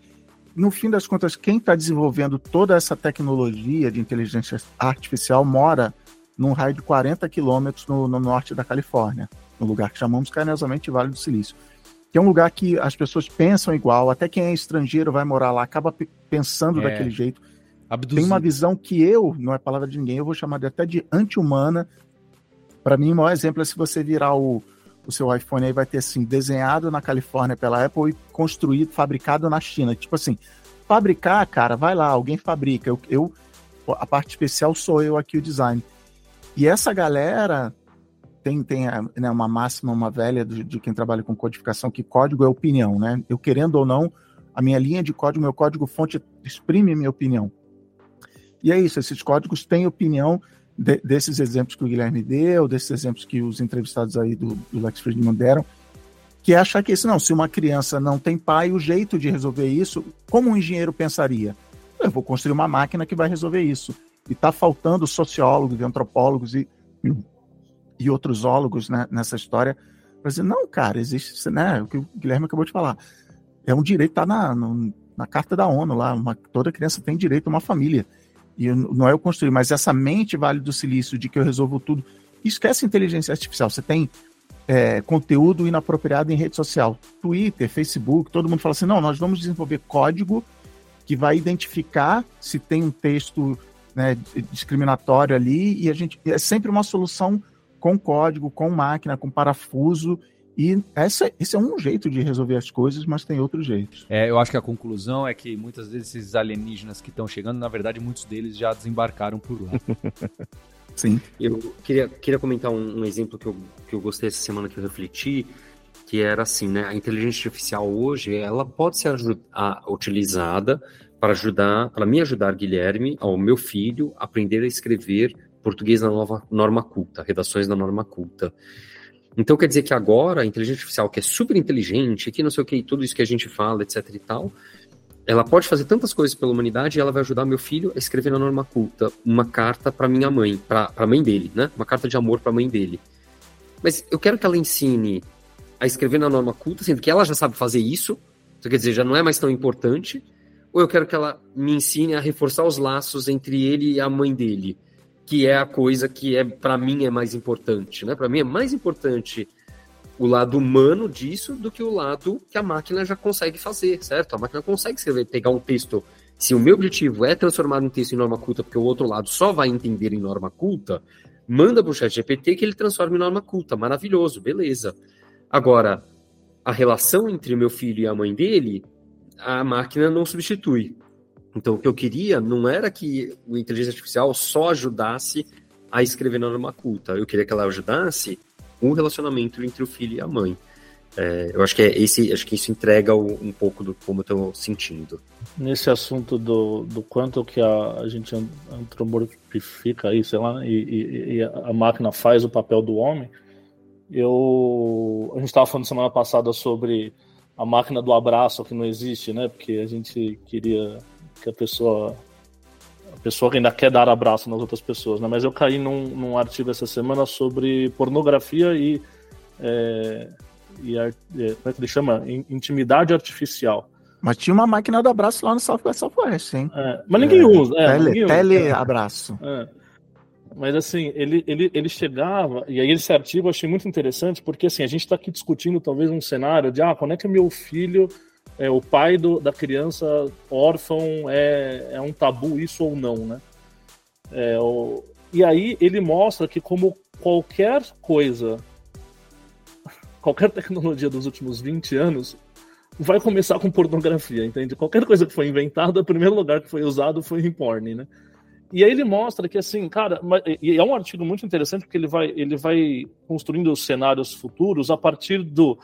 No fim das contas, quem está desenvolvendo toda essa tecnologia de inteligência artificial mora num raio de 40 quilômetros no, no, norte da Califórnia, no lugar que chamamos carinhosamente Vale do Silício. Que é um lugar que as pessoas pensam igual, até quem é estrangeiro vai morar lá, acaba pensando é. daquele jeito. Abduzido. Tem uma visão que eu, não é palavra de ninguém, eu vou chamar de, até de anti-humana para mim, o maior exemplo é se você virar o, o seu iPhone aí, vai ter assim, desenhado na Califórnia pela Apple e construído, fabricado na China. Tipo assim, fabricar, cara, vai lá, alguém fabrica. Eu, eu a parte especial sou eu aqui, o design. E essa galera tem, tem né, uma máxima, uma velha de, de, quem trabalha com codificação, que código é opinião, né? Eu querendo ou não, a minha linha de código, meu código fonte exprime minha opinião. E é isso, esses códigos têm opinião de, desses exemplos que o Guilherme deu, desses exemplos que os entrevistados aí do, do Lex Friedman deram, que é achar que esse não, se uma criança não tem pai, o jeito de resolver isso, como um engenheiro pensaria? Eu vou construir uma máquina que vai resolver isso. E está faltando sociólogos, antropólogos e, e outros ólogos né, nessa história para dizer, não, cara, existe, né, o que o Guilherme acabou de falar. É um direito, está na, na carta da ONU lá, uma, toda criança tem direito a uma família. E não é eu construir, mas essa mente Vale do Silício de que eu resolvo tudo. Esquece inteligência artificial. Você tem é, conteúdo inapropriado em rede social. Twitter, Facebook, todo mundo fala assim: não, nós vamos desenvolver código que vai identificar se tem um texto né, discriminatório ali, e a gente. É sempre uma solução com código, com máquina, com parafuso e essa, esse é um jeito de resolver as coisas, mas tem outros jeitos. É, eu acho que a conclusão é que muitas vezes esses alienígenas que estão chegando, na verdade, muitos deles já desembarcaram por lá. [LAUGHS] Sim. Eu queria, queria comentar um, um, exemplo que eu, que eu gostei essa semana que eu refleti, que era assim, né? A inteligência artificial hoje, ela pode ser a, utilizada para ajudar, para me ajudar, Guilherme, ao meu filho, aprender a escrever português na nova norma culta, redações na norma culta. Então quer dizer que agora a inteligência artificial, que é super inteligente, que não sei o que, tudo isso que a gente fala, etc e tal, ela pode fazer tantas coisas pela humanidade e ela vai ajudar meu filho a escrever na norma culta uma carta para minha mãe, para a mãe dele, né? Uma carta de amor para a mãe dele. Mas eu quero que ela ensine a escrever na norma culta, sendo que ela já sabe fazer isso, então, quer dizer, já não é mais tão importante, ou eu quero que ela me ensine a reforçar os laços entre ele e a mãe dele que é a coisa que é para mim é mais importante, né? Para mim é mais importante o lado humano disso do que o lado que a máquina já consegue fazer, certo? A máquina consegue escrever, pegar um texto. Se o meu objetivo é transformar um texto em norma culta, porque o outro lado só vai entender em norma culta, manda para o chat GPT que ele transforma em norma culta. Maravilhoso, beleza. Agora, a relação entre meu filho e a mãe dele, a máquina não substitui. Então, o que eu queria não era que a inteligência artificial só ajudasse a escrever norma culta. Eu queria que ela ajudasse o relacionamento entre o filho e a mãe. É, eu acho que é esse, acho que isso entrega um pouco do como eu estou sentindo. Nesse assunto do, do quanto que a, a gente antropomorfica aí, sei lá, e, e, e, a máquina faz o papel do homem, eu a gente estava falando semana passada sobre a máquina do abraço que não existe, né? Porque a gente queria que a pessoa a pessoa ainda quer dar abraço nas outras pessoas, né? Mas eu caí num, num artigo essa semana sobre pornografia e é, e é, como é que ele chama? Intimidade artificial. Mas tinha uma máquina do abraço lá no Southwest Southwest, hein? É, mas ninguém é, usa. É, tele, ninguém tele usa. abraço. É. Mas assim, ele, ele, ele chegava, e aí esse artigo eu achei muito interessante, porque assim, a gente está aqui discutindo talvez um cenário de ah, quando é que meu filho, é, o pai do, da criança órfão é, é um tabu, isso ou não, né? É, o, e aí ele mostra que como qualquer coisa [LAUGHS] qualquer tecnologia dos últimos 20 anos vai começar com pornografia, entende? Qualquer coisa que foi inventada, o primeiro lugar que foi usado foi em porn, né? E aí ele mostra que assim, cara, e é um artigo muito interessante porque ele vai, ele vai construindo os cenários futuros a partir do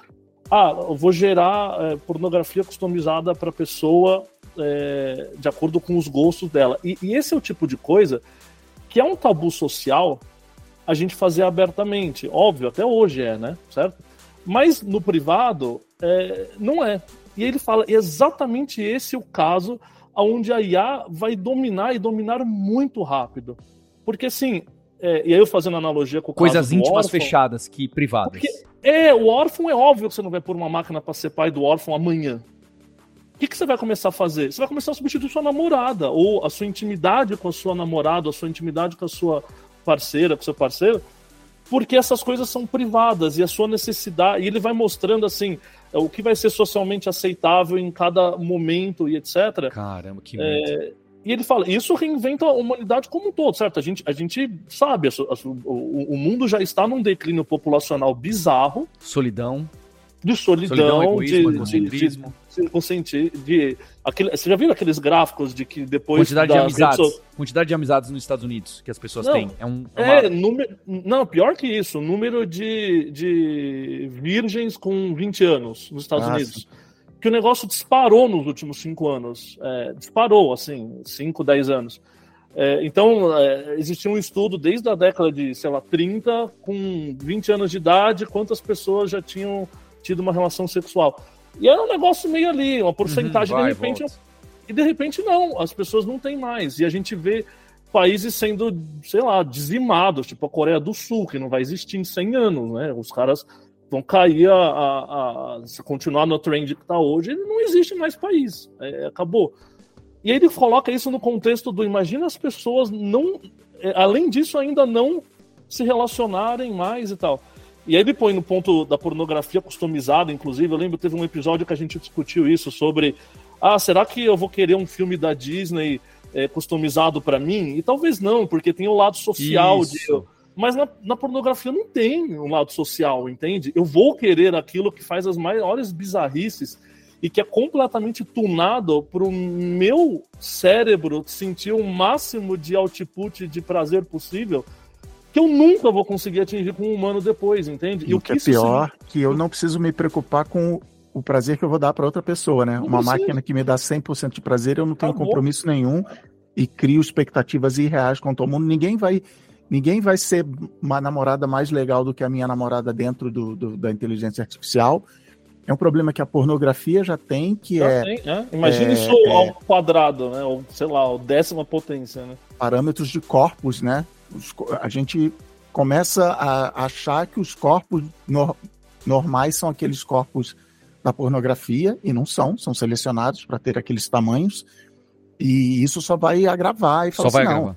ah, eu vou gerar é, pornografia customizada para a pessoa é, de acordo com os gostos dela. E, e esse é o tipo de coisa que é um tabu social a gente fazer abertamente. Óbvio, até hoje é, né? Certo? Mas no privado, é, não é. E ele fala exatamente esse é o caso onde a IA vai dominar e dominar muito rápido. Porque assim, é, e aí eu fazendo analogia com o Coisas íntimas órfão, fechadas que privadas. Porque, é, o órfão é óbvio que você não vai pôr uma máquina para ser pai do órfão amanhã. O que, que você vai começar a fazer? Você vai começar a substituir sua namorada, ou a sua intimidade com a sua namorada, a sua intimidade com a sua parceira, com o seu parceiro, porque essas coisas são privadas e a sua necessidade. E ele vai mostrando assim o que vai ser socialmente aceitável em cada momento e etc. Caramba, que é, e ele fala, isso reinventa a humanidade como um todo, certo? A gente, a gente sabe, a, a, o, o mundo já está num declínio populacional bizarro. Solidão de solidão, solidão egoísmo, de, de, de, de, aquele, você já viu aqueles gráficos de que depois quantidade de amizades, quantidade de amizades nos Estados Unidos que as pessoas não, têm é um é, uma... é número, não pior que isso, número de, de virgens com 20 anos nos Estados Nossa. Unidos que o negócio disparou nos últimos cinco anos, é, disparou assim, 5, 10 anos. É, então, é, existia um estudo desde a década de, sei lá, 30, com 20 anos de idade, quantas pessoas já tinham tido uma relação sexual. E era um negócio meio ali, uma porcentagem, uhum, vai, de repente. Volta. E de repente não, as pessoas não têm mais. E a gente vê países sendo, sei lá, dizimados, tipo a Coreia do Sul, que não vai existir em 100 anos, né? Os caras vão cair a, a, a se continuar no trend que está hoje, não existe mais país, é, acabou. E ele coloca isso no contexto do imagina as pessoas não, é, além disso ainda não se relacionarem mais e tal. E aí ele põe no ponto da pornografia customizada, inclusive, eu lembro teve um episódio que a gente discutiu isso sobre ah, será que eu vou querer um filme da Disney é, customizado para mim? E talvez não, porque tem o lado social de mas na, na, pornografia não tem um lado social, entende? Eu vou querer aquilo que faz as maiores bizarrices e que é completamente tunado para o meu cérebro sentir o máximo de output de prazer possível que eu nunca vou conseguir atingir com um humano depois, entende? E, o que, é pior, que eu não preciso me preocupar com o prazer que eu vou dar para outra pessoa, né? Uma máquina que me dá 100% de prazer, eu não tenho Acabou. compromisso nenhum e crio expectativas irreais com todo mundo. Ninguém vai ninguém vai ser uma namorada mais legal do que a minha namorada dentro do, do da inteligência artificial. É um problema que a pornografia já tem, que já é. Tem, é. Imagina é, isso é, ao quadrado, né? Ou sei lá, o décima potência, né? Parâmetros de corpos, né? a gente começa a achar que os corpos no, normais são aqueles corpos da pornografia, e não são, são selecionados para ter aqueles tamanhos, e isso só vai agravar e falar só assim, vai não, o,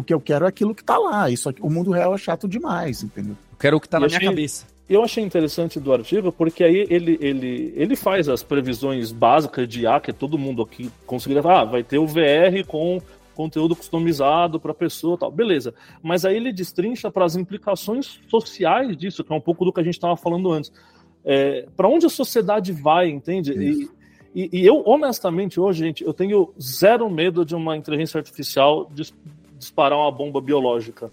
o, que eu quero é aquilo que está lá, isso aqui, o mundo real é chato demais, entendeu? Eu quero o que está na achei, minha cabeça. Eu achei interessante do artigo, porque aí ele, ele, ele faz as previsões básicas de A, que todo mundo aqui conseguiria falar, ah, vai ter o VR com conteúdo customizado para a pessoa, tal, beleza. Mas aí ele destrincha para as implicações sociais disso, que é um pouco do que a gente estava falando antes. É, para onde a sociedade vai, entende? E, e, e, eu, honestamente, hoje, gente, eu tenho zero medo de uma inteligência artificial disparar uma bomba biológica.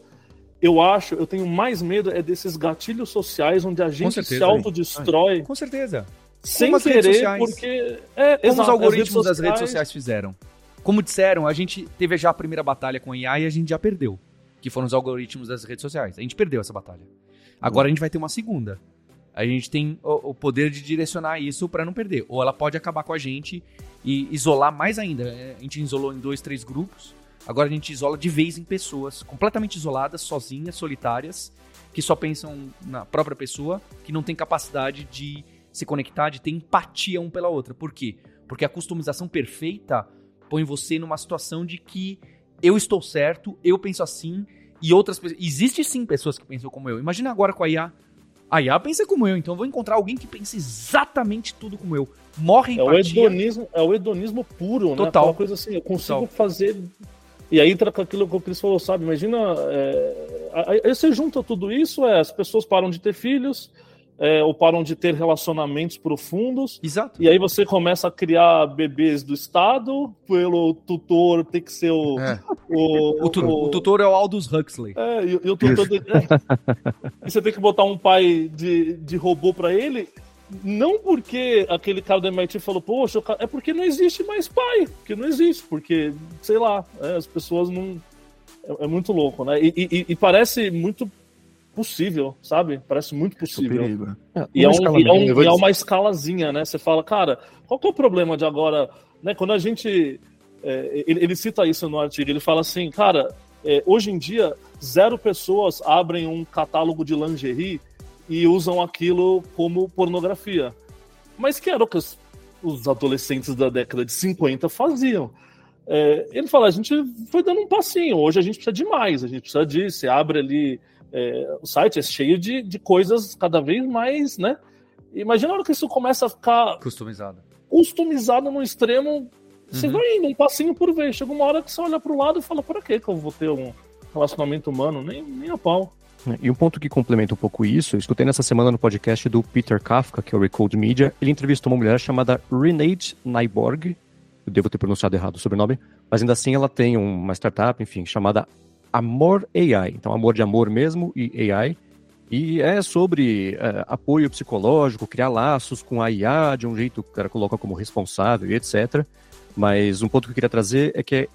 Eu acho, eu tenho mais medo é desses gatilhos sociais onde a gente certeza, se autodestrói. Com certeza. Sem Como querer, porque. É, Como exato, os algoritmos redes das redes sociais fizeram. Como disseram, a gente teve já a primeira batalha com IA e a gente já perdeu. Que foram os algoritmos das redes sociais. A gente perdeu essa batalha. Agora a gente vai ter uma segunda. A gente tem o, o poder de direcionar isso para não perder. Ou ela pode acabar com a gente e isolar mais ainda. A gente isolou em dois, três grupos. Agora a gente isola de vez em pessoas, completamente isoladas, sozinhas, solitárias, que só pensam na própria pessoa, que não tem capacidade de se conectar, de ter empatia um pela outra. Por quê? Porque a customização perfeita põe você numa situação de que eu estou certo, eu penso assim, e outras pessoas. Existe sim pessoas que pensam como eu. Imagina agora com a IA. A IA pensa como eu, então eu vou encontrar alguém que pense exatamente tudo como eu. Morre é o hedonismo, é o hedonismo puro, Total. né? Total. coisa assim, eu consigo Total. fazer. E aí entra com aquilo que o Cris falou, sabe? Imagina. É... Aí você junta tudo isso, é, as pessoas param de ter filhos, é, ou param de ter relacionamentos profundos. Exato. E aí você começa a criar bebês do Estado, pelo tutor ter que ser o. É. O, o, tu, o, o, tutor é o Aldous Huxley. É, e, e o tutor. De, é, e você tem que botar um pai de, de robô para ele. Não porque aquele cara do MIT falou, poxa, é porque não existe mais pai. Porque não existe, porque, sei lá, é, as pessoas não. É, é muito louco, né? E, e, e parece muito possível, sabe? Parece muito possível. É, é, e, é um, e, é um, e é uma escalazinha, né? Você fala, cara, qual que é o problema de agora, né? Quando a gente. É, ele, ele, cita isso no artigo, ele fala assim, cara, é, hoje em dia, zero pessoas abrem um catálogo de lingerie e usam aquilo como pornografia. Mas que era o que os, os adolescentes da década de 50 faziam. É, ele fala, a gente foi dando um passinho, hoje a gente precisa de mais, a gente precisa disso, você abre ali é, o site é cheio de, de coisas cada vez mais, né? Imagina a hora que isso começa a ficar customizado. Customizado no extremo, você uhum. vai indo um passinho por vez. Chega uma hora que você olha para o lado e fala: para que eu vou ter um relacionamento humano? Nem, nem a pau. E um ponto que complementa um pouco isso, eu escutei nessa semana no podcast do Peter Kafka, que é o Recode Media, ele entrevistou uma mulher chamada Renate Nyborg, eu devo ter pronunciado errado o sobrenome, mas ainda assim ela tem uma startup, enfim, chamada Amor AI. Então, amor de amor mesmo e AI. E é sobre é, apoio psicológico, criar laços com a IA de um jeito que cara coloca como responsável e etc. Mas um ponto que eu queria trazer é que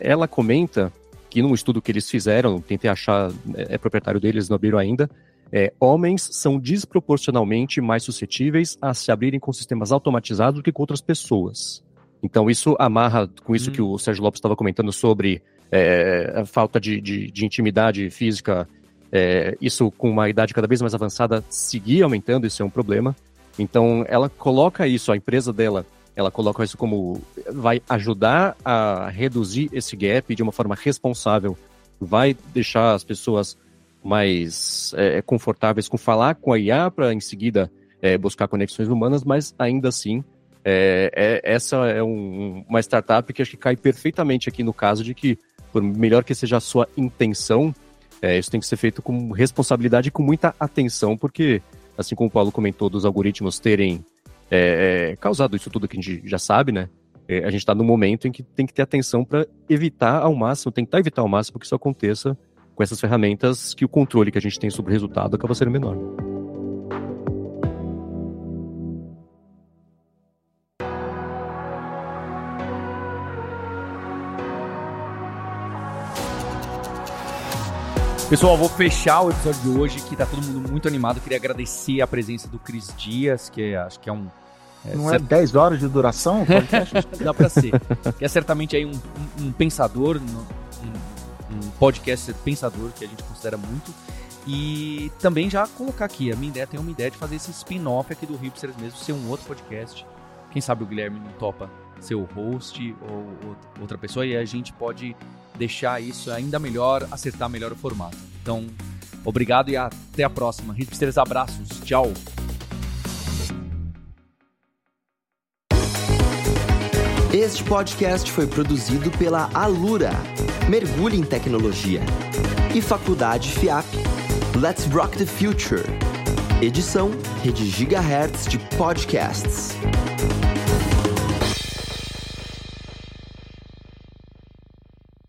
ela comenta que num estudo que eles fizeram, tentei achar, é, é proprietário deles, não abriram ainda, é, homens são desproporcionalmente mais suscetíveis a se abrirem com sistemas automatizados do que com outras pessoas. Então isso amarra com isso hum. que o Sérgio Lopes estava comentando sobre é, a falta de, de, de intimidade física, é, isso com uma idade cada vez mais avançada seguir aumentando, isso é um problema. Então ela coloca isso, a empresa dela, ela coloca isso como vai ajudar a reduzir esse gap de uma forma responsável, vai deixar as pessoas mais é, confortáveis com falar com a IA para em seguida é, buscar conexões humanas, mas ainda assim é, é, essa é um, uma startup que acho que cai perfeitamente aqui no caso de que por melhor que seja a sua intenção, é, isso tem que ser feito com responsabilidade e com muita atenção, porque, assim como o Paulo comentou, dos algoritmos terem é, é causado isso tudo que a gente já sabe, né? É, a gente está no momento em que tem que ter atenção para evitar ao máximo, tentar evitar ao máximo que isso aconteça com essas ferramentas que o controle que a gente tem sobre o resultado acaba sendo menor. Pessoal, vou fechar o episódio de hoje, que tá todo mundo muito animado. Queria agradecer a presença do Cris Dias, que acho que é um. É, Não é 10 horas de duração? [LAUGHS] Dá pra ser. Que é certamente aí um, um, um pensador, um, um podcast pensador que a gente considera muito. E também já colocar aqui, a minha ideia tem uma ideia de fazer esse spin-off aqui do Hipsters mesmo, ser um outro podcast. Quem sabe o Guilherme não topa ser o host ou outra pessoa e a gente pode deixar isso ainda melhor, acertar melhor o formato. Então, obrigado e até a próxima. Hipsters, abraços. Tchau. Este podcast foi produzido pela Alura mergulhe em tecnologia. E Faculdade FIAP. Let's Rock the Future. Edição Rede Gigahertz de Podcasts.